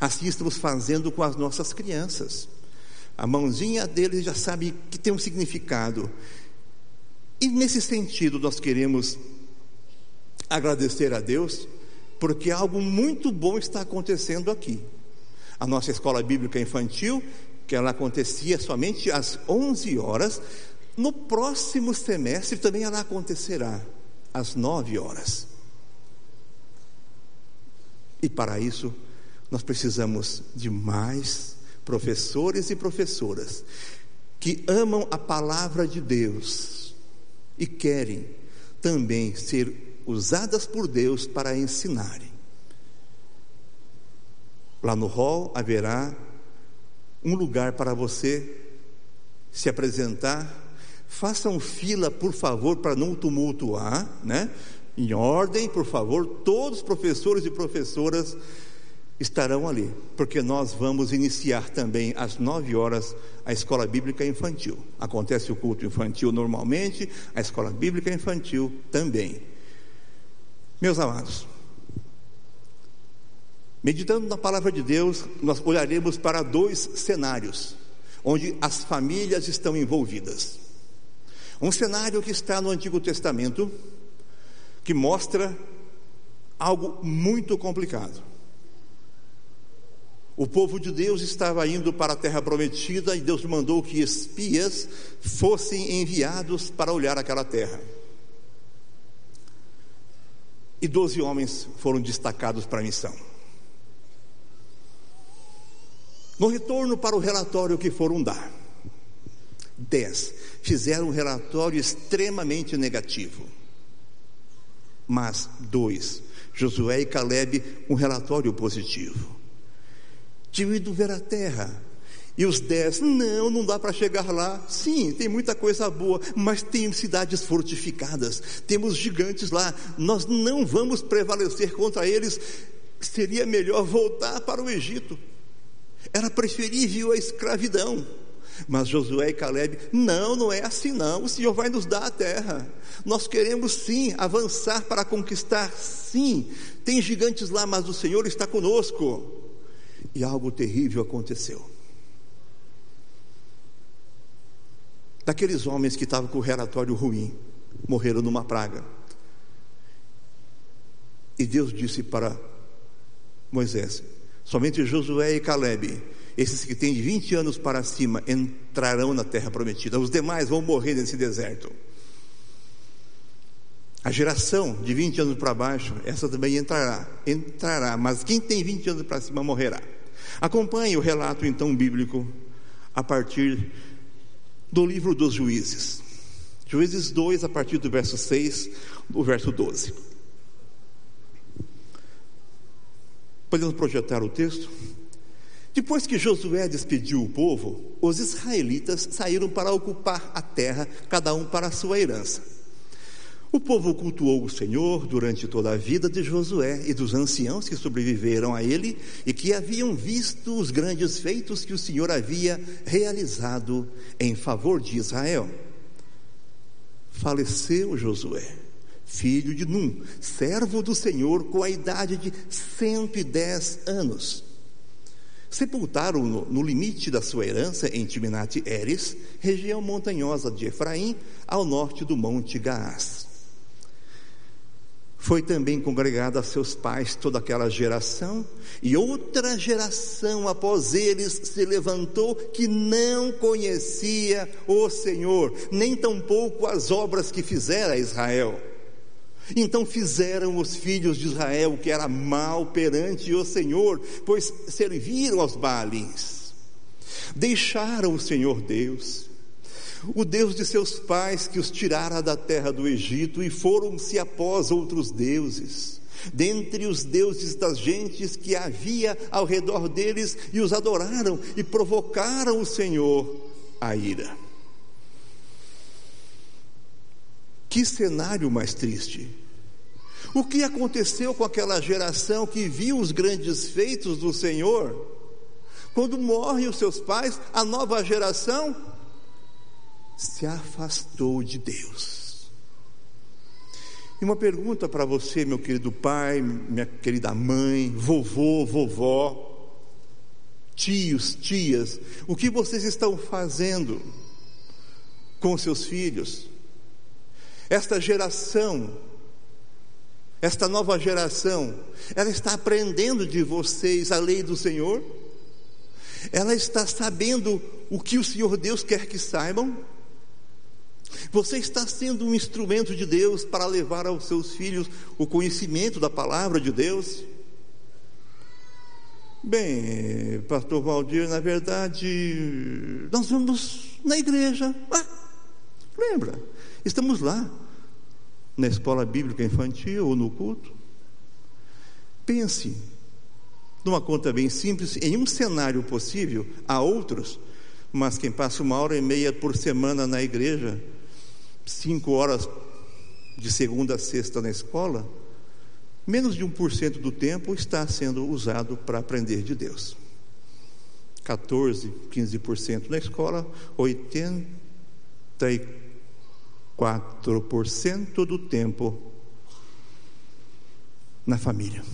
Assim estamos fazendo com as nossas crianças. A mãozinha deles já sabe que tem um significado. E nesse sentido, nós queremos agradecer a Deus porque algo muito bom está acontecendo aqui. A nossa escola bíblica infantil, que ela acontecia somente às 11 horas, no próximo semestre também ela acontecerá às 9 horas. E para isso, nós precisamos de mais professores e professoras que amam a palavra de Deus e querem também ser usadas por Deus para ensinarem. Lá no hall haverá um lugar para você se apresentar. Façam fila, por favor, para não tumultuar, né? Em ordem, por favor, todos os professores e professoras estarão ali, porque nós vamos iniciar também às nove horas a escola bíblica infantil. Acontece o culto infantil normalmente, a escola bíblica infantil também. Meus amados, meditando na palavra de Deus, nós olharemos para dois cenários onde as famílias estão envolvidas. Um cenário que está no Antigo Testamento, que mostra algo muito complicado. O povo de Deus estava indo para a terra prometida e Deus mandou que espias fossem enviados para olhar aquela terra. E doze homens foram destacados para a missão. No retorno para o relatório que foram dar, dez fizeram um relatório extremamente negativo. Mas dois, Josué e Caleb, um relatório positivo. Tinham ido ver a terra, e os dez, não, não dá para chegar lá. Sim, tem muita coisa boa, mas tem cidades fortificadas, temos gigantes lá, nós não vamos prevalecer contra eles. Seria melhor voltar para o Egito. Era preferível a escravidão. Mas Josué e Caleb, não, não é assim não. O Senhor vai nos dar a terra. Nós queremos sim avançar para conquistar, sim. Tem gigantes lá, mas o Senhor está conosco. E algo terrível aconteceu. Daqueles homens que estavam com o relatório ruim, morreram numa praga. E Deus disse para Moisés: somente Josué e Caleb, esses que têm de 20 anos para cima, entrarão na terra prometida, os demais vão morrer nesse deserto. A geração de 20 anos para baixo, essa também entrará, entrará, mas quem tem 20 anos para cima morrerá. Acompanhe o relato então bíblico a partir do livro dos Juízes. Juízes 2, a partir do verso 6, o verso 12. Podemos projetar o texto? Depois que Josué despediu o povo, os israelitas saíram para ocupar a terra, cada um para a sua herança. O povo cultuou o Senhor durante toda a vida de Josué e dos anciãos que sobreviveram a ele e que haviam visto os grandes feitos que o Senhor havia realizado em favor de Israel. Faleceu Josué, filho de Num, servo do Senhor, com a idade de 110 anos. Sepultaram-no no limite da sua herança em Timnat Eres, região montanhosa de Efraim, ao norte do monte Gaás. Foi também congregada a seus pais toda aquela geração, e outra geração após eles se levantou que não conhecia o Senhor, nem tampouco as obras que fizera Israel. Então fizeram os filhos de Israel o que era mal perante o Senhor, pois serviram aos Baalins. Deixaram o Senhor Deus, o Deus de seus pais que os tirara da terra do Egito e foram-se após outros deuses, dentre os deuses das gentes que havia ao redor deles, e os adoraram e provocaram o Senhor a ira. Que cenário mais triste! O que aconteceu com aquela geração que viu os grandes feitos do Senhor? Quando morrem os seus pais, a nova geração se afastou de Deus. E uma pergunta para você, meu querido pai, minha querida mãe, vovô, vovó, tios, tias, o que vocês estão fazendo com seus filhos? Esta geração, esta nova geração, ela está aprendendo de vocês a lei do Senhor? Ela está sabendo o que o Senhor Deus quer que saibam? Você está sendo um instrumento de Deus para levar aos seus filhos o conhecimento da palavra de Deus? Bem, Pastor Valdir, na verdade, nós vamos na igreja. Ah, lembra? Estamos lá, na escola bíblica infantil ou no culto. Pense, numa conta bem simples, em um cenário possível, há outros, mas quem passa uma hora e meia por semana na igreja, cinco horas de segunda a sexta na escola, menos de 1% do tempo está sendo usado para aprender de Deus. 14, 15% na escola, 84% do tempo na família.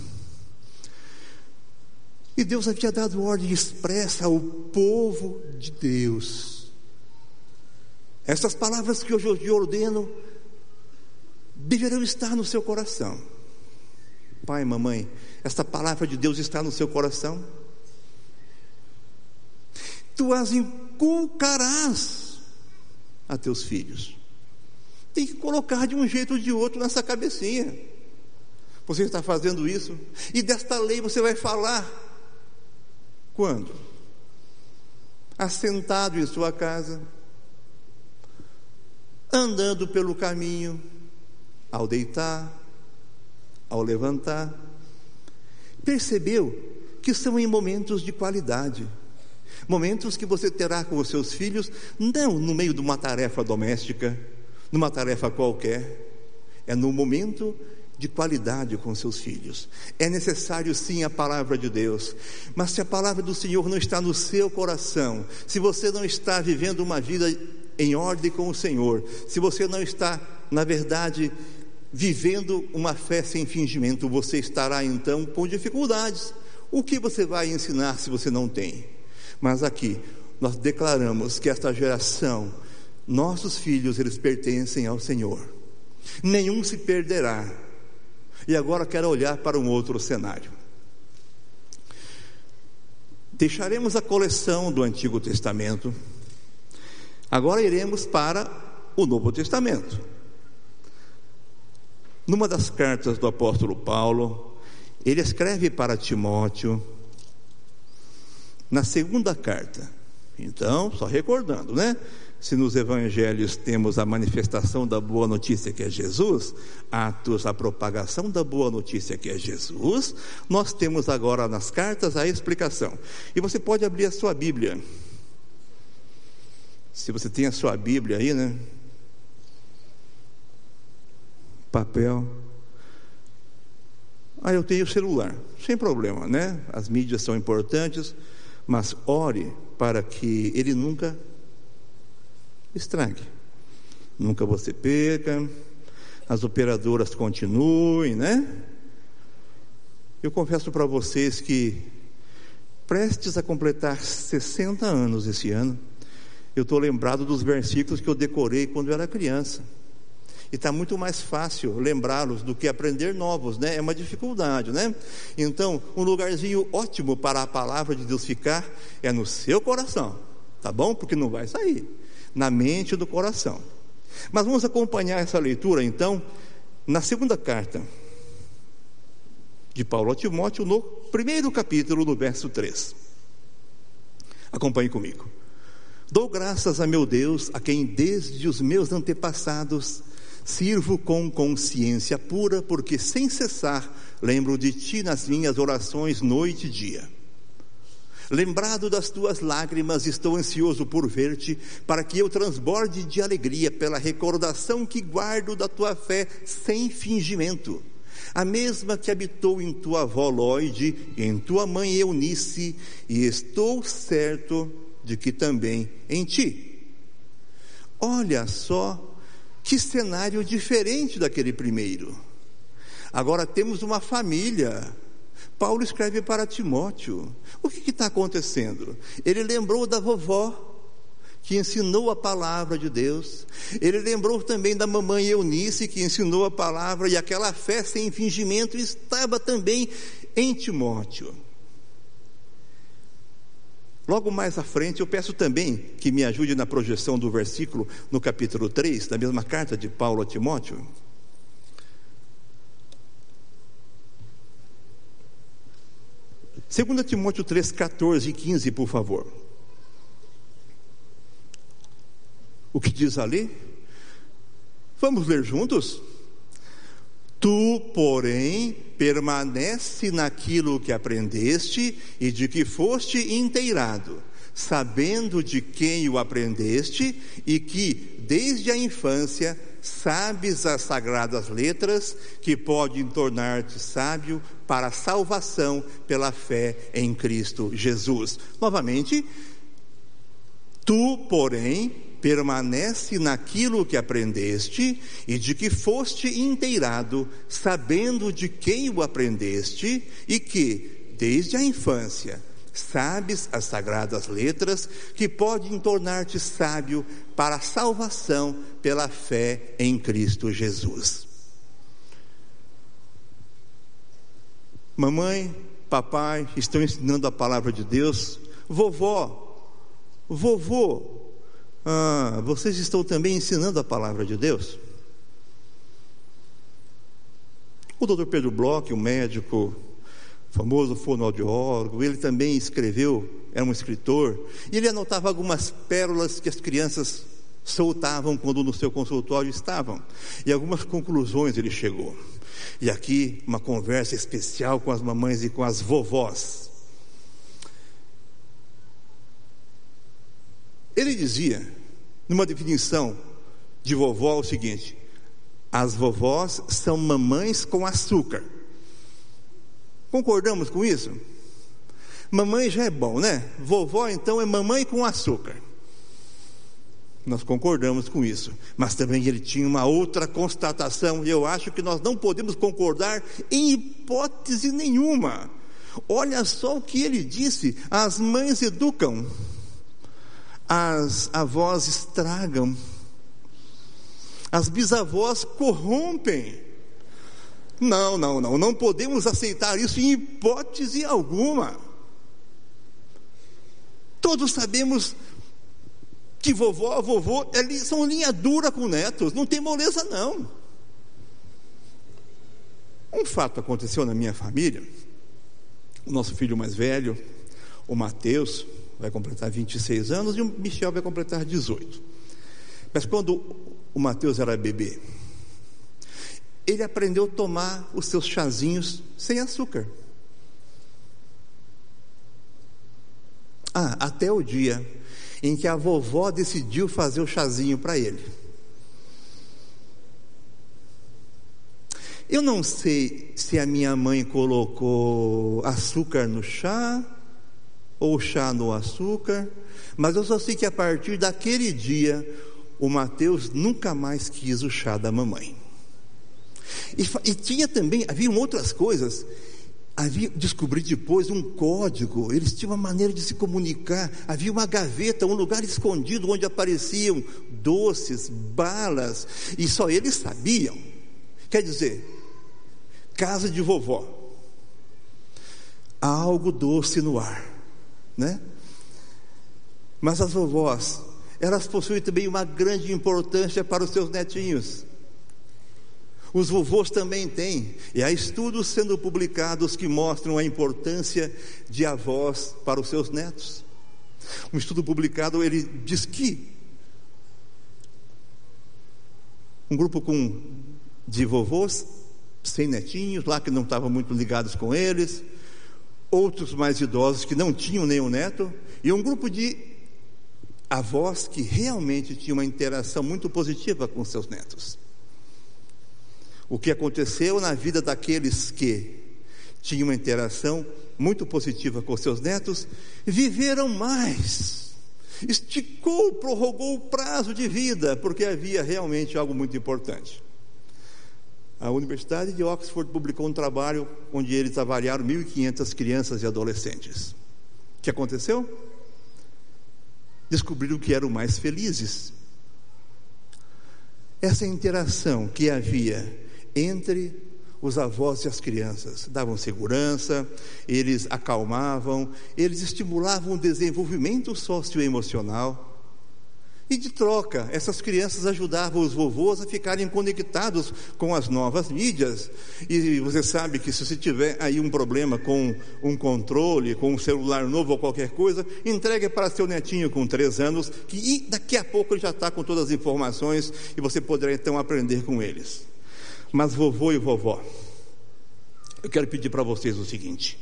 E Deus havia dado ordem expressa ao povo de Deus essas palavras que hoje eu lhe ordeno deverão estar no seu coração. Pai, mamãe, esta palavra de Deus está no seu coração. Tu as inculcarás a teus filhos. Tem que colocar de um jeito ou de outro nessa cabecinha. Você está fazendo isso? E desta lei você vai falar. Quando? Assentado em sua casa andando pelo caminho, ao deitar, ao levantar. Percebeu que são em momentos de qualidade, momentos que você terá com os seus filhos, não no meio de uma tarefa doméstica, numa tarefa qualquer, é no momento de qualidade com seus filhos. É necessário sim a palavra de Deus, mas se a palavra do Senhor não está no seu coração, se você não está vivendo uma vida em ordem com o Senhor, se você não está, na verdade, vivendo uma fé sem fingimento, você estará então com dificuldades. O que você vai ensinar se você não tem? Mas aqui nós declaramos que esta geração, nossos filhos, eles pertencem ao Senhor. Nenhum se perderá. E agora quero olhar para um outro cenário. Deixaremos a coleção do Antigo Testamento Agora iremos para o Novo Testamento. Numa das cartas do apóstolo Paulo, ele escreve para Timóteo, na segunda carta. Então, só recordando, né? Se nos evangelhos temos a manifestação da boa notícia que é Jesus, Atos, a propagação da boa notícia que é Jesus, nós temos agora nas cartas a explicação. E você pode abrir a sua Bíblia. Se você tem a sua Bíblia aí, né? Papel. Ah, eu tenho celular. Sem problema, né? As mídias são importantes, mas ore para que ele nunca estrague. Nunca você perca, as operadoras continuem, né? Eu confesso para vocês que, prestes a completar 60 anos esse ano, eu estou lembrado dos versículos que eu decorei quando eu era criança. E está muito mais fácil lembrá-los do que aprender novos, né? É uma dificuldade, né? Então, um lugarzinho ótimo para a palavra de Deus ficar é no seu coração, tá bom? Porque não vai sair na mente do coração. Mas vamos acompanhar essa leitura então na segunda carta de Paulo a Timóteo, no primeiro capítulo, no verso 3. Acompanhe comigo. Dou graças a meu Deus, a quem desde os meus antepassados sirvo com consciência pura, porque sem cessar lembro de ti nas minhas orações noite e dia. Lembrado das tuas lágrimas, estou ansioso por ver-te, para que eu transborde de alegria pela recordação que guardo da tua fé sem fingimento. A mesma que habitou em tua avó Lloyd em tua mãe Eunice, e estou certo de que também em ti. Olha só que cenário diferente daquele primeiro. Agora temos uma família Paulo escreve para Timóteo: o que está acontecendo? Ele lembrou da vovó, que ensinou a palavra de Deus. Ele lembrou também da mamãe Eunice, que ensinou a palavra, e aquela fé sem fingimento estava também em Timóteo. Logo mais à frente, eu peço também que me ajude na projeção do versículo no capítulo 3, da mesma carta de Paulo a Timóteo. 2 Timóteo 3, 14 e 15, por favor. O que diz ali? Vamos ler juntos? Tu, porém, permanece naquilo que aprendeste e de que foste inteirado, sabendo de quem o aprendeste e que, desde a infância, sabes as sagradas letras que podem tornar-te sábio para a salvação pela fé em Cristo Jesus. Novamente, tu, porém, permanece naquilo que aprendeste e de que foste inteirado, sabendo de quem o aprendeste e que, desde a infância, sabes as sagradas letras que podem tornar-te sábio para a salvação pela fé em Cristo Jesus. Mamãe, papai estão ensinando a palavra de Deus. Vovó, vovô, ah, vocês estão também ensinando a palavra de Deus? O doutor Pedro Bloch, o médico famoso fonoaudiólogo, ele também escreveu, era um escritor, e ele anotava algumas pérolas que as crianças soltavam quando no seu consultório estavam, e algumas conclusões ele chegou. E aqui uma conversa especial com as mamães e com as vovós. Ele dizia, numa definição de vovó, o seguinte: as vovós são mamães com açúcar. Concordamos com isso? Mamãe já é bom, né? Vovó então é mamãe com açúcar. Nós concordamos com isso, mas também ele tinha uma outra constatação, e eu acho que nós não podemos concordar em hipótese nenhuma. Olha só o que ele disse: as mães educam, as avós estragam, as bisavós corrompem. Não, não, não, não podemos aceitar isso em hipótese alguma. Todos sabemos que vovó, vovô é, são linha dura com netos, não tem moleza não. Um fato aconteceu na minha família. O nosso filho mais velho, o Mateus, vai completar 26 anos e o Michel vai completar 18. Mas quando o Mateus era bebê, ele aprendeu a tomar os seus chazinhos sem açúcar. Ah, até o dia em que a vovó decidiu fazer o chazinho para ele. Eu não sei se a minha mãe colocou açúcar no chá ou chá no açúcar, mas eu só sei que a partir daquele dia o Mateus nunca mais quis o chá da mamãe. E, e tinha também, haviam outras coisas havia descobri depois um código, eles tinham uma maneira de se comunicar, havia uma gaveta, um lugar escondido onde apareciam doces, balas, e só eles sabiam. Quer dizer, casa de vovó. Há algo doce no ar, né? Mas as vovós, elas possuem também uma grande importância para os seus netinhos. Os vovôs também têm, e há estudos sendo publicados que mostram a importância de avós para os seus netos. Um estudo publicado, ele diz que um grupo com, de vovôs, sem netinhos, lá que não estavam muito ligados com eles, outros mais idosos que não tinham nenhum neto, e um grupo de avós que realmente tinham uma interação muito positiva com seus netos. O que aconteceu na vida daqueles que tinham uma interação muito positiva com seus netos, viveram mais. Esticou, prorrogou o prazo de vida, porque havia realmente algo muito importante. A Universidade de Oxford publicou um trabalho onde eles avaliaram 1.500 crianças e adolescentes. O que aconteceu? Descobriram que eram mais felizes. Essa interação que havia entre os avós e as crianças. Davam segurança, eles acalmavam, eles estimulavam o desenvolvimento socioemocional. E de troca, essas crianças ajudavam os vovôs a ficarem conectados com as novas mídias. E você sabe que se você tiver aí um problema com um controle, com um celular novo ou qualquer coisa, entregue para seu netinho com três anos, que daqui a pouco ele já está com todas as informações e você poderá então aprender com eles. Mas vovô e vovó, eu quero pedir para vocês o seguinte: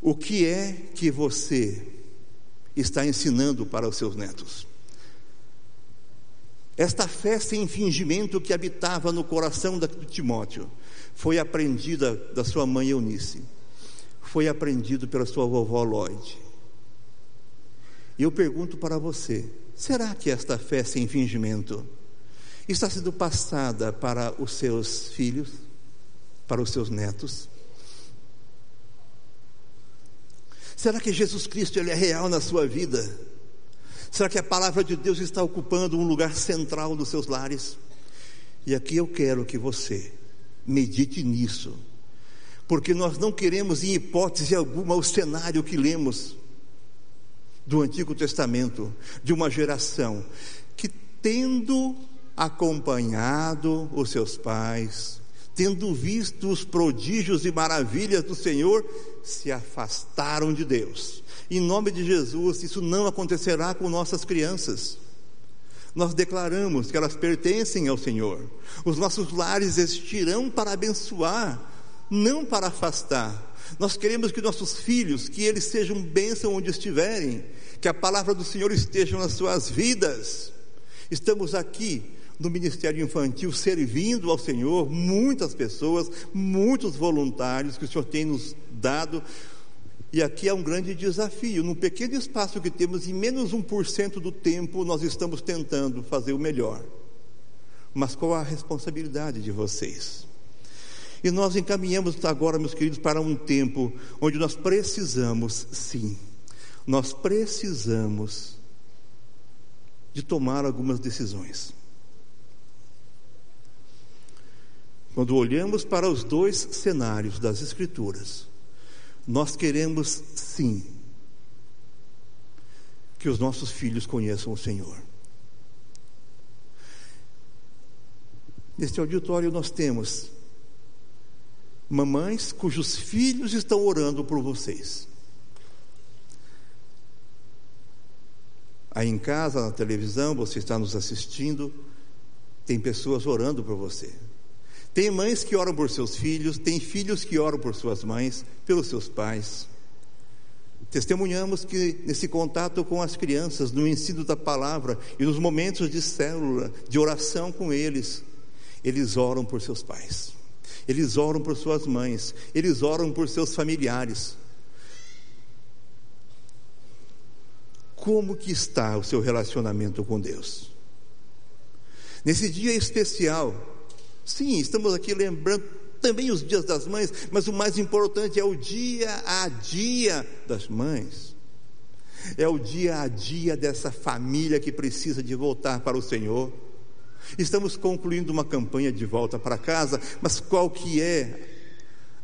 o que é que você está ensinando para os seus netos? Esta fé sem fingimento que habitava no coração de Timóteo foi aprendida da sua mãe Eunice, foi aprendido pela sua vovó Lloyd. E eu pergunto para você: será que esta fé sem fingimento está sendo passada para os seus filhos, para os seus netos? Será que Jesus Cristo ele é real na sua vida? Será que a palavra de Deus está ocupando um lugar central nos seus lares? E aqui eu quero que você medite nisso, porque nós não queremos, em hipótese alguma, o cenário que lemos do Antigo Testamento, de uma geração que, tendo acompanhado os seus pais, tendo visto os prodígios e maravilhas do Senhor, se afastaram de Deus. Em nome de Jesus, isso não acontecerá com nossas crianças. Nós declaramos que elas pertencem ao Senhor. Os nossos lares existirão para abençoar, não para afastar. Nós queremos que nossos filhos, que eles sejam bênção onde estiverem, que a palavra do Senhor esteja nas suas vidas. Estamos aqui no Ministério Infantil servindo ao Senhor, muitas pessoas, muitos voluntários que o Senhor tem nos dado. E aqui é um grande desafio. Num pequeno espaço que temos, em menos 1% do tempo, nós estamos tentando fazer o melhor. Mas qual a responsabilidade de vocês? E nós encaminhamos agora, meus queridos, para um tempo onde nós precisamos, sim, nós precisamos de tomar algumas decisões. Quando olhamos para os dois cenários das Escrituras, nós queremos sim que os nossos filhos conheçam o Senhor. Neste auditório nós temos mamães cujos filhos estão orando por vocês. Aí em casa, na televisão, você está nos assistindo, tem pessoas orando por você. Tem mães que oram por seus filhos, tem filhos que oram por suas mães, pelos seus pais. Testemunhamos que nesse contato com as crianças, no ensino da palavra e nos momentos de célula, de oração com eles, eles oram por seus pais, eles oram por suas mães, eles oram por seus familiares. Como que está o seu relacionamento com Deus? Nesse dia especial, sim, estamos aqui lembrando também os dias das mães, mas o mais importante é o dia a dia das mães. É o dia a dia dessa família que precisa de voltar para o Senhor. Estamos concluindo uma campanha de volta para casa, mas qual que é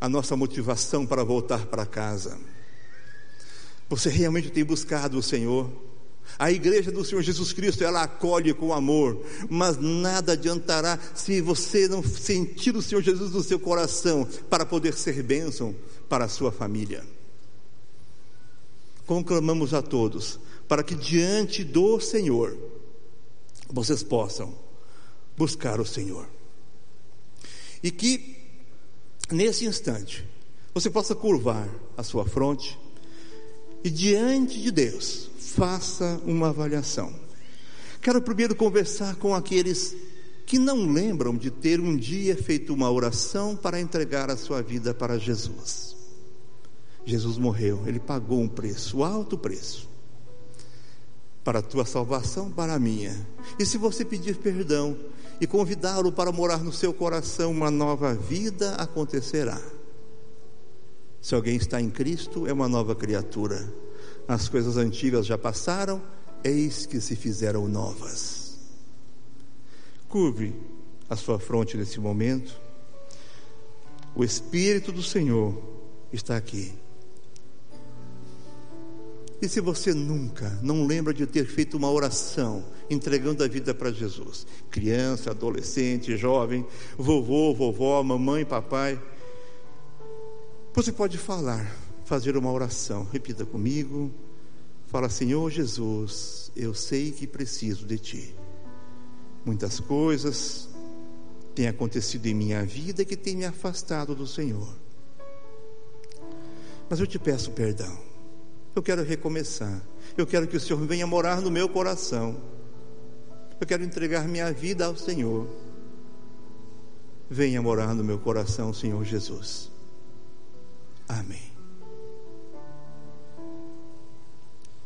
a nossa motivação para voltar para casa? Você realmente tem buscado o Senhor? A igreja do Senhor Jesus Cristo, ela acolhe com amor, mas nada adiantará se você não sentir o Senhor Jesus no seu coração para poder ser bênção para a sua família. Conclamamos a todos para que diante do Senhor vocês possam buscar o Senhor. E que nesse instante você possa curvar a sua fronte e diante de Deus, faça uma avaliação. Quero primeiro conversar com aqueles que não lembram de ter um dia feito uma oração para entregar a sua vida para Jesus. Jesus morreu, ele pagou um preço, alto preço, para a tua salvação, para a minha. E se você pedir perdão e convidá-lo para morar no seu coração, uma nova vida acontecerá. Se alguém está em Cristo, é uma nova criatura. As coisas antigas já passaram, eis que se fizeram novas. Curve a sua fronte nesse momento. O Espírito do Senhor está aqui. E se você nunca não lembra de ter feito uma oração entregando a vida para Jesus, criança, adolescente, jovem, vovô, vovó, mamãe, papai, você pode falar, fazer uma oração. Repita comigo. Fala, Senhor Jesus, eu sei que preciso de Ti. Muitas coisas têm acontecido em minha vida que têm me afastado do Senhor. Mas eu te peço perdão. Eu quero recomeçar. Eu quero que o Senhor venha morar no meu coração. Eu quero entregar minha vida ao Senhor. Venha morar no meu coração, Senhor Jesus. Amém.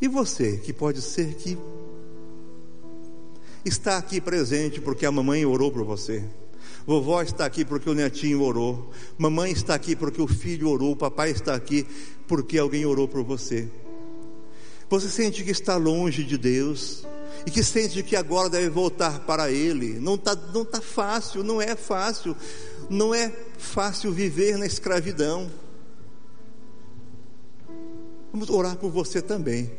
E você, que pode ser que está aqui presente porque a mamãe orou por você. Vovó está aqui porque o netinho orou. Mamãe está aqui porque o filho orou. Papai está aqui porque alguém orou por você. Você sente que está longe de Deus e que sente que agora deve voltar para Ele. Não está não tá fácil, não é fácil. Não é fácil viver na escravidão. Vamos orar por você também.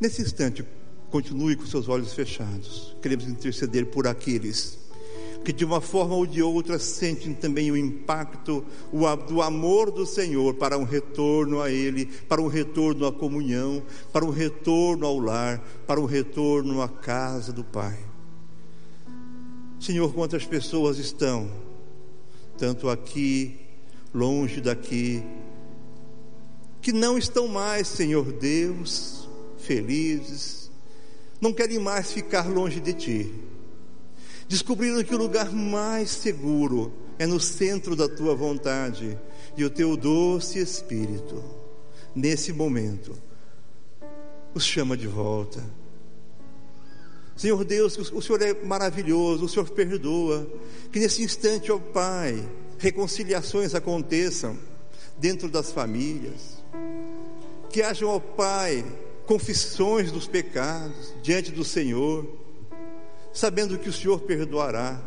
Nesse instante, continue com seus olhos fechados. Queremos interceder por aqueles que de uma forma ou de outra sentem também o impacto do amor do Senhor para um retorno a Ele, para um retorno à comunhão, para um retorno ao lar, para um retorno à casa do Pai. Senhor, quantas pessoas estão, tanto aqui longe daqui, que não estão mais, Senhor Deus, felizes, não querem mais ficar longe de Ti. Descobriram que o lugar mais seguro é no centro da Tua vontade e o Teu doce Espírito, nesse momento, os chama de volta. Senhor Deus, o Senhor é maravilhoso, o Senhor perdoa, que nesse instante, ó Pai, reconciliações aconteçam dentro das famílias, que hajam, ó Pai, confissões dos pecados diante do Senhor, sabendo que o Senhor perdoará.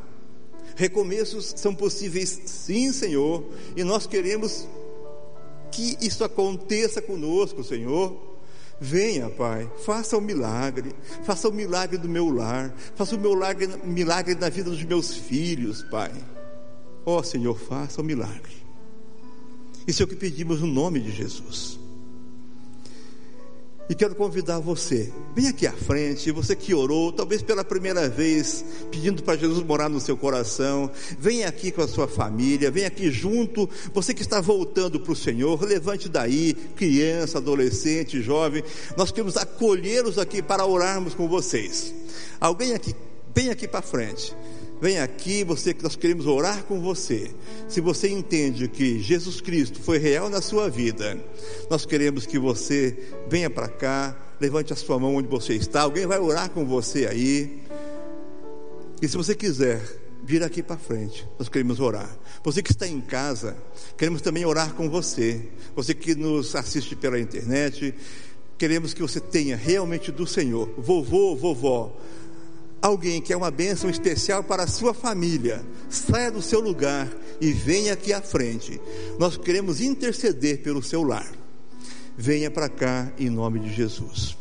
Recomeços são possíveis, sim, Senhor, e nós queremos que isso aconteça conosco, Senhor. Venha, Pai, faça o milagre, faça o milagre do meu lar, faça o meu milagre, milagre na vida dos meus filhos, Pai. Ó oh, Senhor, faça o um milagre. Isso é o que pedimos no nome de Jesus. E quero convidar você, vem aqui à frente, você que orou, talvez pela primeira vez, pedindo para Jesus morar no seu coração, vem aqui com a sua família, vem aqui junto, você que está voltando para o Senhor, levante daí, criança, adolescente, jovem, nós queremos acolhê-los aqui para orarmos com vocês. Alguém aqui, vem aqui para frente. Vem aqui, você nós queremos orar com você. Se você entende que Jesus Cristo foi real na sua vida, nós queremos que você venha para cá, levante a sua mão onde você está. Alguém vai orar com você aí. E se você quiser vir aqui para frente, nós queremos orar. Você que está em casa, queremos também orar com você. Você que nos assiste pela internet, queremos que você tenha realmente do Senhor, vovô, vovó alguém que é uma bênção especial para a sua família, saia do seu lugar e venha aqui à frente. Nós queremos interceder pelo seu lar. Venha para cá em nome de Jesus.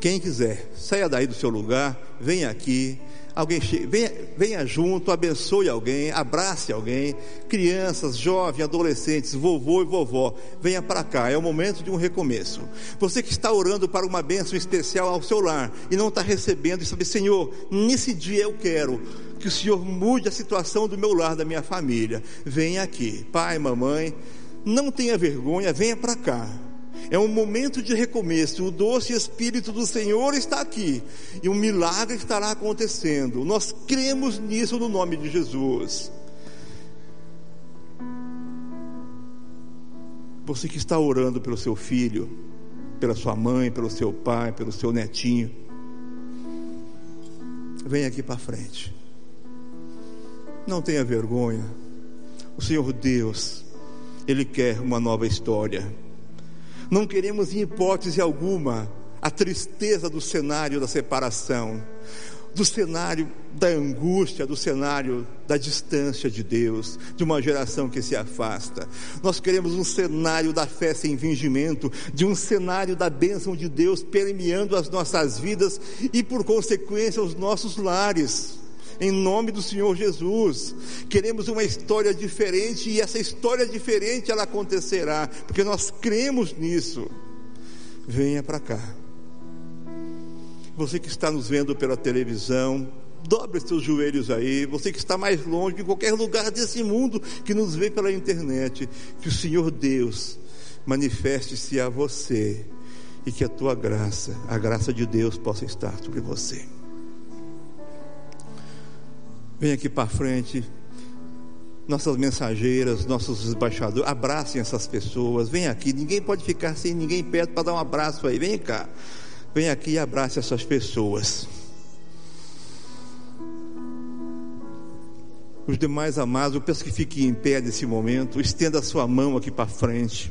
Quem quiser, saia daí do seu lugar, venha aqui alguém venha, venha junto, abençoe alguém, abrace alguém, crianças, jovens, adolescentes, vovô e vovó, venha para cá, é o momento de um recomeço. Você que está orando para uma bênção especial ao seu lar e não está recebendo, e sabe, Senhor, nesse dia eu quero que o Senhor mude a situação do meu lar, da minha família. Venha aqui, pai, mamãe, não tenha vergonha, venha para cá. É um momento de recomeço. O doce Espírito do Senhor está aqui. E um milagre estará acontecendo. Nós cremos nisso no nome de Jesus. Você que está orando pelo seu filho, pela sua mãe, pelo seu pai, pelo seu netinho. Vem aqui para frente. Não tenha vergonha. O Senhor Deus, Ele quer uma nova história. Não queremos, em hipótese alguma, a tristeza do cenário da separação, do cenário da angústia, do cenário da distância de Deus, de uma geração que se afasta. Nós queremos um cenário da fé sem fingimento, de um cenário da bênção de Deus permeando as nossas vidas e, por consequência, os nossos lares em nome do Senhor Jesus. Queremos uma história diferente e essa história diferente ela acontecerá, porque nós cremos nisso. Venha para cá. Você que está nos vendo pela televisão, dobre seus joelhos aí. Você que está mais longe, em qualquer lugar desse mundo que nos vê pela internet, que o Senhor Deus manifeste-se a você e que a tua graça, a graça de Deus possa estar sobre você. Vem aqui para frente. Nossas mensageiras, nossos embaixadores, abracem essas pessoas. Vem aqui, ninguém pode ficar sem ninguém perto para dar um abraço aí. Vem cá. Vem aqui e abrace essas pessoas. Os demais amados, eu peço que fiquem em pé nesse momento. Estenda a sua mão aqui para frente.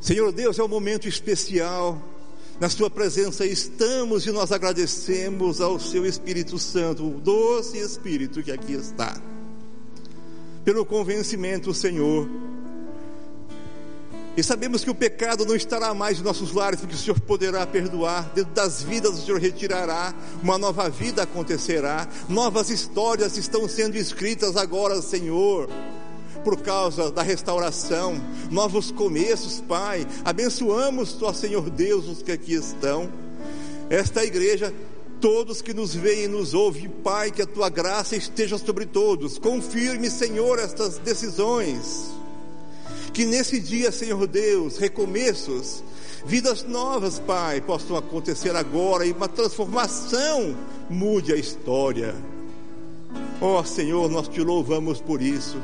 Senhor Deus, é um momento especial na Sua presença estamos e nós agradecemos ao Seu Espírito Santo, o doce Espírito que aqui está, pelo convencimento, Senhor. E sabemos que o pecado não estará mais em nossos lares, porque o Senhor poderá perdoar, dentro das vidas o Senhor retirará, uma nova vida acontecerá, novas histórias estão sendo escritas agora, Senhor por causa da restauração, novos começos, Pai. Abençoamos, ó Senhor Deus, os que aqui estão. Esta igreja, todos que nos veem e nos ouvem, Pai, que a tua graça esteja sobre todos. Confirme, Senhor, estas decisões. Que nesse dia, Senhor Deus, recomeços, vidas novas, Pai, possam acontecer agora e uma transformação mude a história. Ó Senhor, nós te louvamos por isso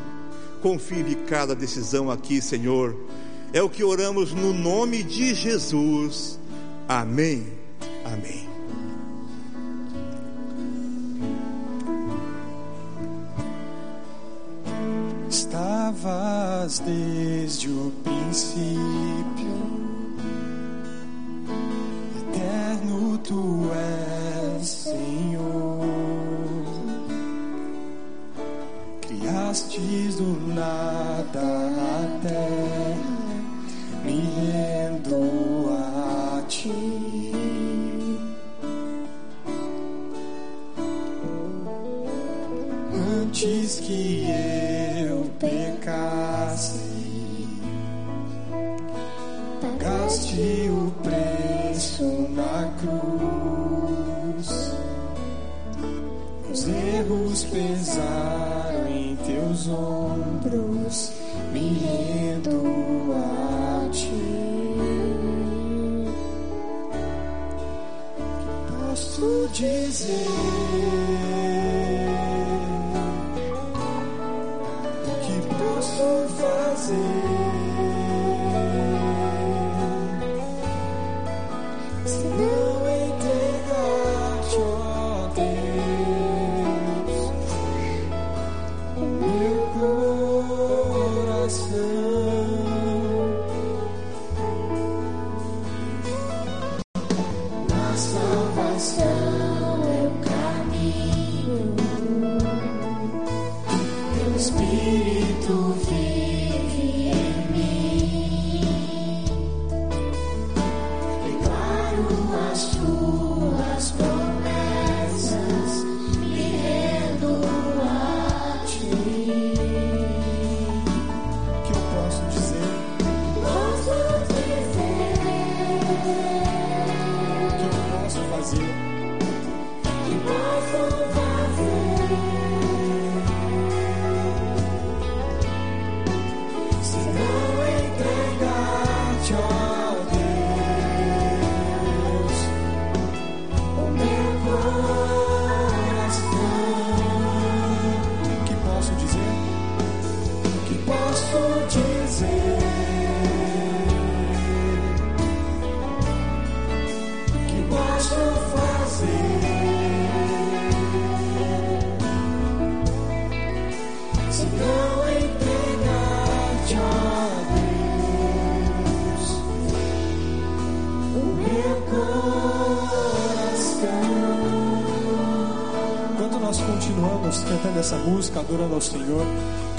confirme cada decisão aqui, Senhor. É o que oramos no nome de Jesus. Amém. Amém. Estavas desde o princípio, eterno tu és, Senhor. Criastes do nada a terra, me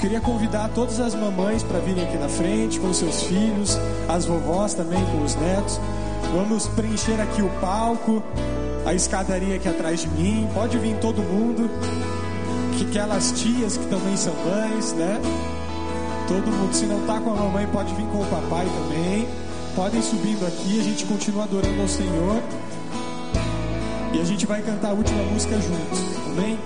Queria convidar todas as mamães para virem aqui na frente com seus filhos, as vovós também com os netos. Vamos preencher aqui o palco, a escadaria aqui atrás de mim. Pode vir todo mundo, que aquelas tias que também são mães, né? Todo mundo, se não tá com a mamãe, pode vir com o papai também. Podem subindo aqui, a gente continua adorando ao Senhor. E a gente vai cantar a última música juntos. Amém?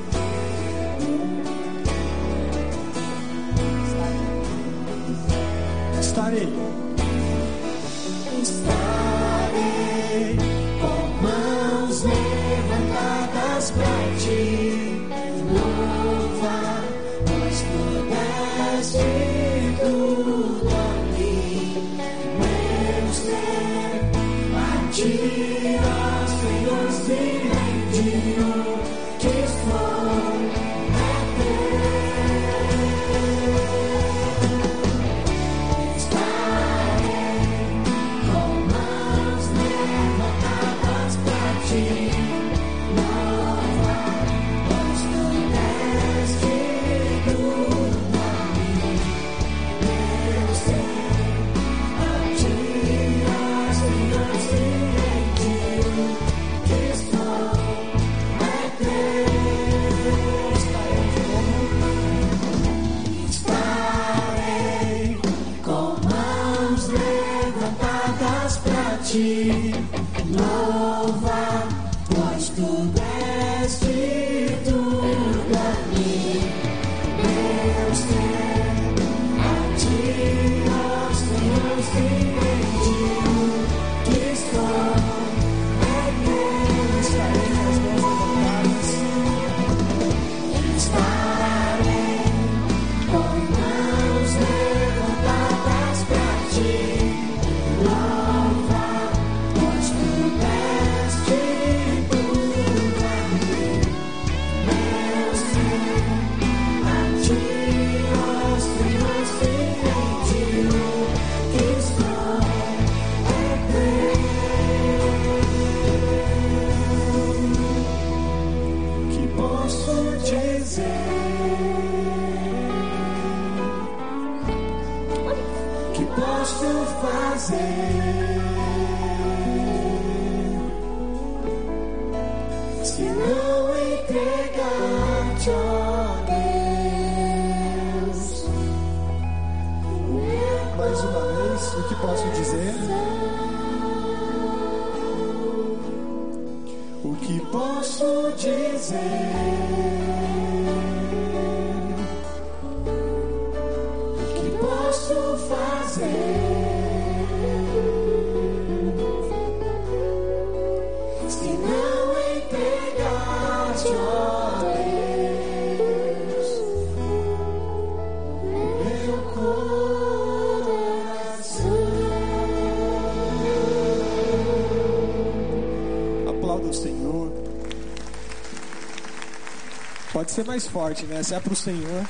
Pode ser mais forte, né? Se é para o Senhor.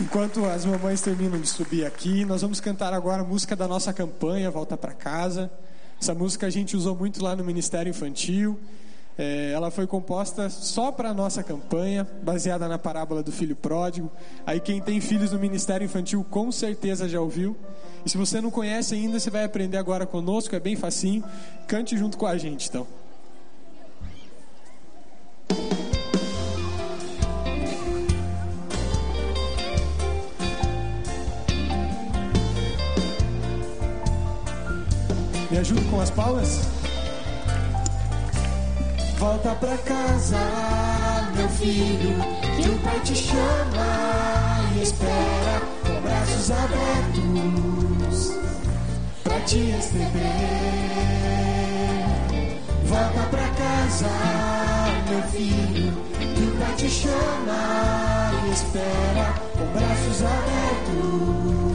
Enquanto as mamães terminam de subir aqui, nós vamos cantar agora a música da nossa campanha, Volta para Casa. Essa música a gente usou muito lá no Ministério Infantil. É, ela foi composta só para a nossa campanha, baseada na parábola do filho pródigo. Aí quem tem filhos no Ministério Infantil com certeza já ouviu. E se você não conhece ainda, você vai aprender agora conosco, é bem facinho. Cante junto com a gente, então. Me ajuda com as palmas? Volta pra casa, meu filho, que o pai te chama e espera com braços abertos pra te receber. Volta pra casa, meu filho, que o pai te chama e espera com braços abertos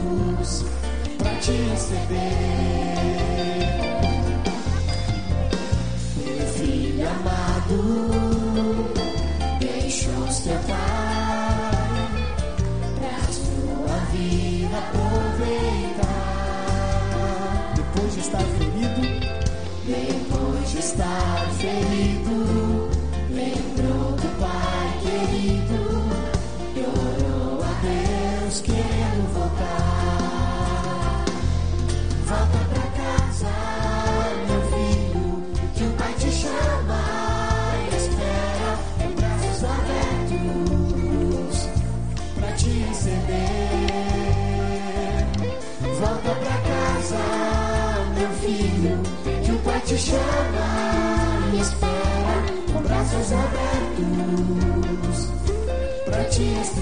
te receber. Filho amado, seu pai pra sua vida aproveitar. Depois de estar ferido, depois de estar ferido, chama e espera com braços abertos pra te receber.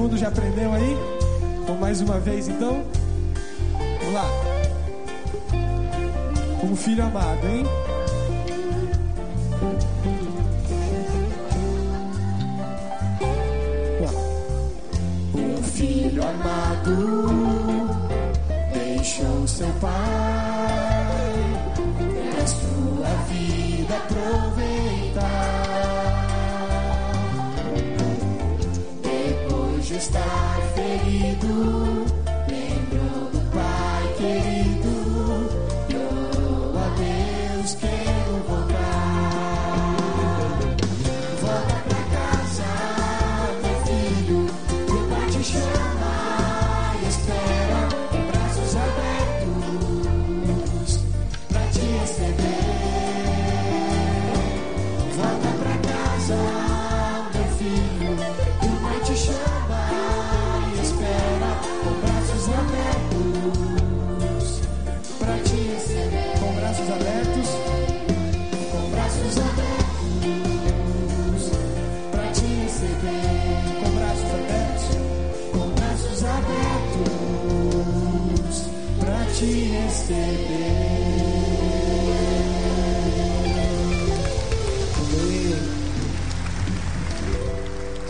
Mundo já aprendeu aí? Vamos mais uma vez então? Vamos lá. Um filho amado, hein? Um filho amado deixou seu pai pra sua vida aproveitar.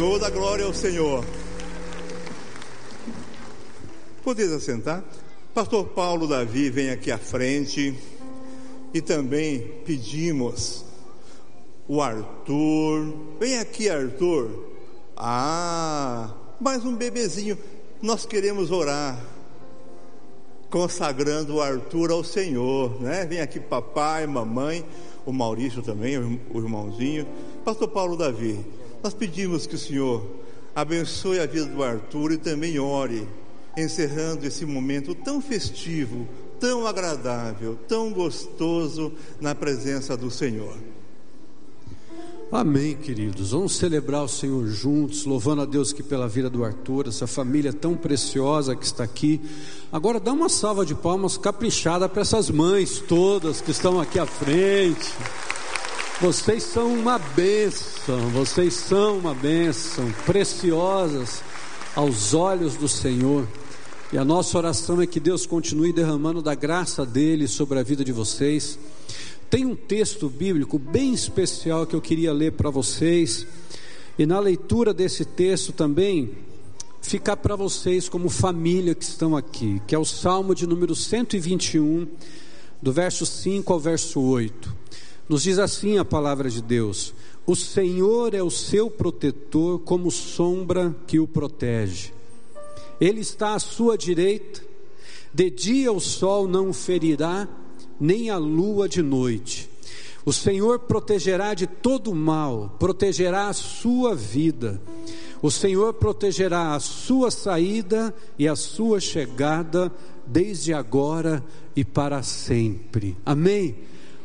Toda glória ao Senhor. Podeis assentar? Pastor Paulo Davi vem aqui à frente e também pedimos o Arthur. Vem aqui, Arthur. Ah, mais um bebezinho. Nós queremos orar consagrando o Arthur ao Senhor, né? Vem aqui papai, mamãe, o Maurício também, o irmãozinho. Pastor Paulo Davi, nós pedimos que o Senhor abençoe a vida do Arthur e também ore, encerrando esse momento tão festivo, tão agradável, tão gostoso na presença do Senhor. Amém, queridos. Vamos celebrar o Senhor juntos, louvando a Deus que pela vida do Arthur, essa família tão preciosa que está aqui. Agora dá uma salva de palmas caprichada para essas mães todas que estão aqui à frente. Vocês são uma bênção, vocês são uma bênção, preciosas aos olhos do Senhor. E a nossa oração é que Deus continue derramando da graça dele sobre a vida de vocês. Tem um texto bíblico bem especial que eu queria ler para vocês, e na leitura desse texto também ficar para vocês como família que estão aqui, que é o Salmo de número 121, do verso 5 ao verso 8. Nos diz assim a palavra de Deus: O Senhor é o seu protetor, como sombra que o protege. Ele está à sua direita, de dia o sol não o ferirá, nem a lua de noite. O Senhor protegerá de todo mal, protegerá a sua vida. O Senhor protegerá a sua saída e a sua chegada, desde agora e para sempre. Amém.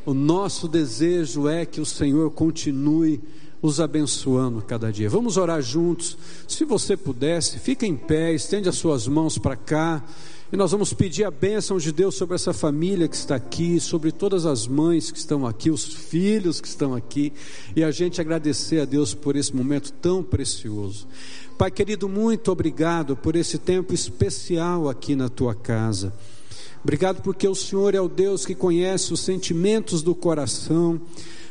O nosso desejo é que o Senhor continue os abençoando cada dia. Vamos orar juntos. Se você pudesse, fique em pé, estende as suas mãos para cá. E nós vamos pedir a bênção de Deus sobre essa família que está aqui, sobre todas as mães que estão aqui, os filhos que estão aqui, e a gente agradecer a Deus por esse momento tão precioso. Pai querido, muito obrigado por esse tempo especial aqui na tua casa. Obrigado porque o Senhor é o Deus que conhece os sentimentos do coração.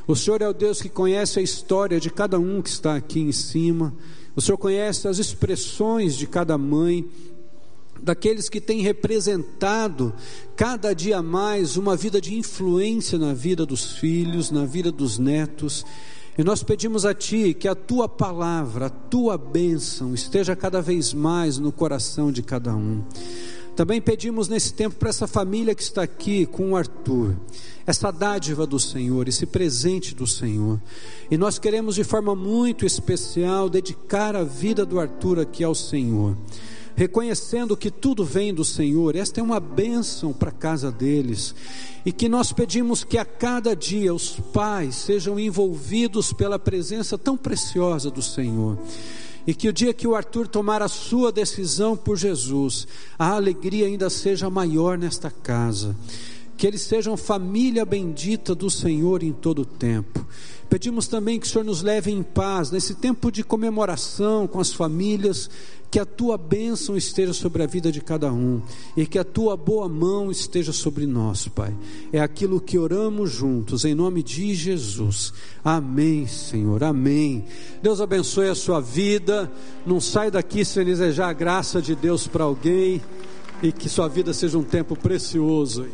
O Senhor é o Deus que conhece a história de cada um que está aqui em cima. O Senhor conhece as expressões de cada mãe, daqueles que têm representado cada dia mais uma vida de influência na vida dos filhos, na vida dos netos. E nós pedimos a Ti que a Tua palavra, a Tua bênção esteja cada vez mais no coração de cada um. Também pedimos nesse tempo para essa família que está aqui com o Arthur, essa dádiva do Senhor, esse presente do Senhor. E nós queremos de forma muito especial dedicar a vida do Arthur aqui ao Senhor, reconhecendo que tudo vem do Senhor. Esta é uma bênção para a casa deles. E que nós pedimos que a cada dia os pais sejam envolvidos pela presença tão preciosa do Senhor e que o dia que o Arthur tomar a sua decisão por Jesus, a alegria ainda seja maior nesta casa. Que eles sejam família bendita do Senhor em todo o tempo. Pedimos também que o Senhor nos leve em paz nesse tempo de comemoração com as famílias, que a tua bênção esteja sobre a vida de cada um e que a tua boa mão esteja sobre nós, Pai. É aquilo que oramos juntos, em nome de Jesus. Amém, Senhor, amém. Deus abençoe a sua vida. Não sai daqui sem desejar a graça de Deus para alguém e que sua vida seja um tempo precioso.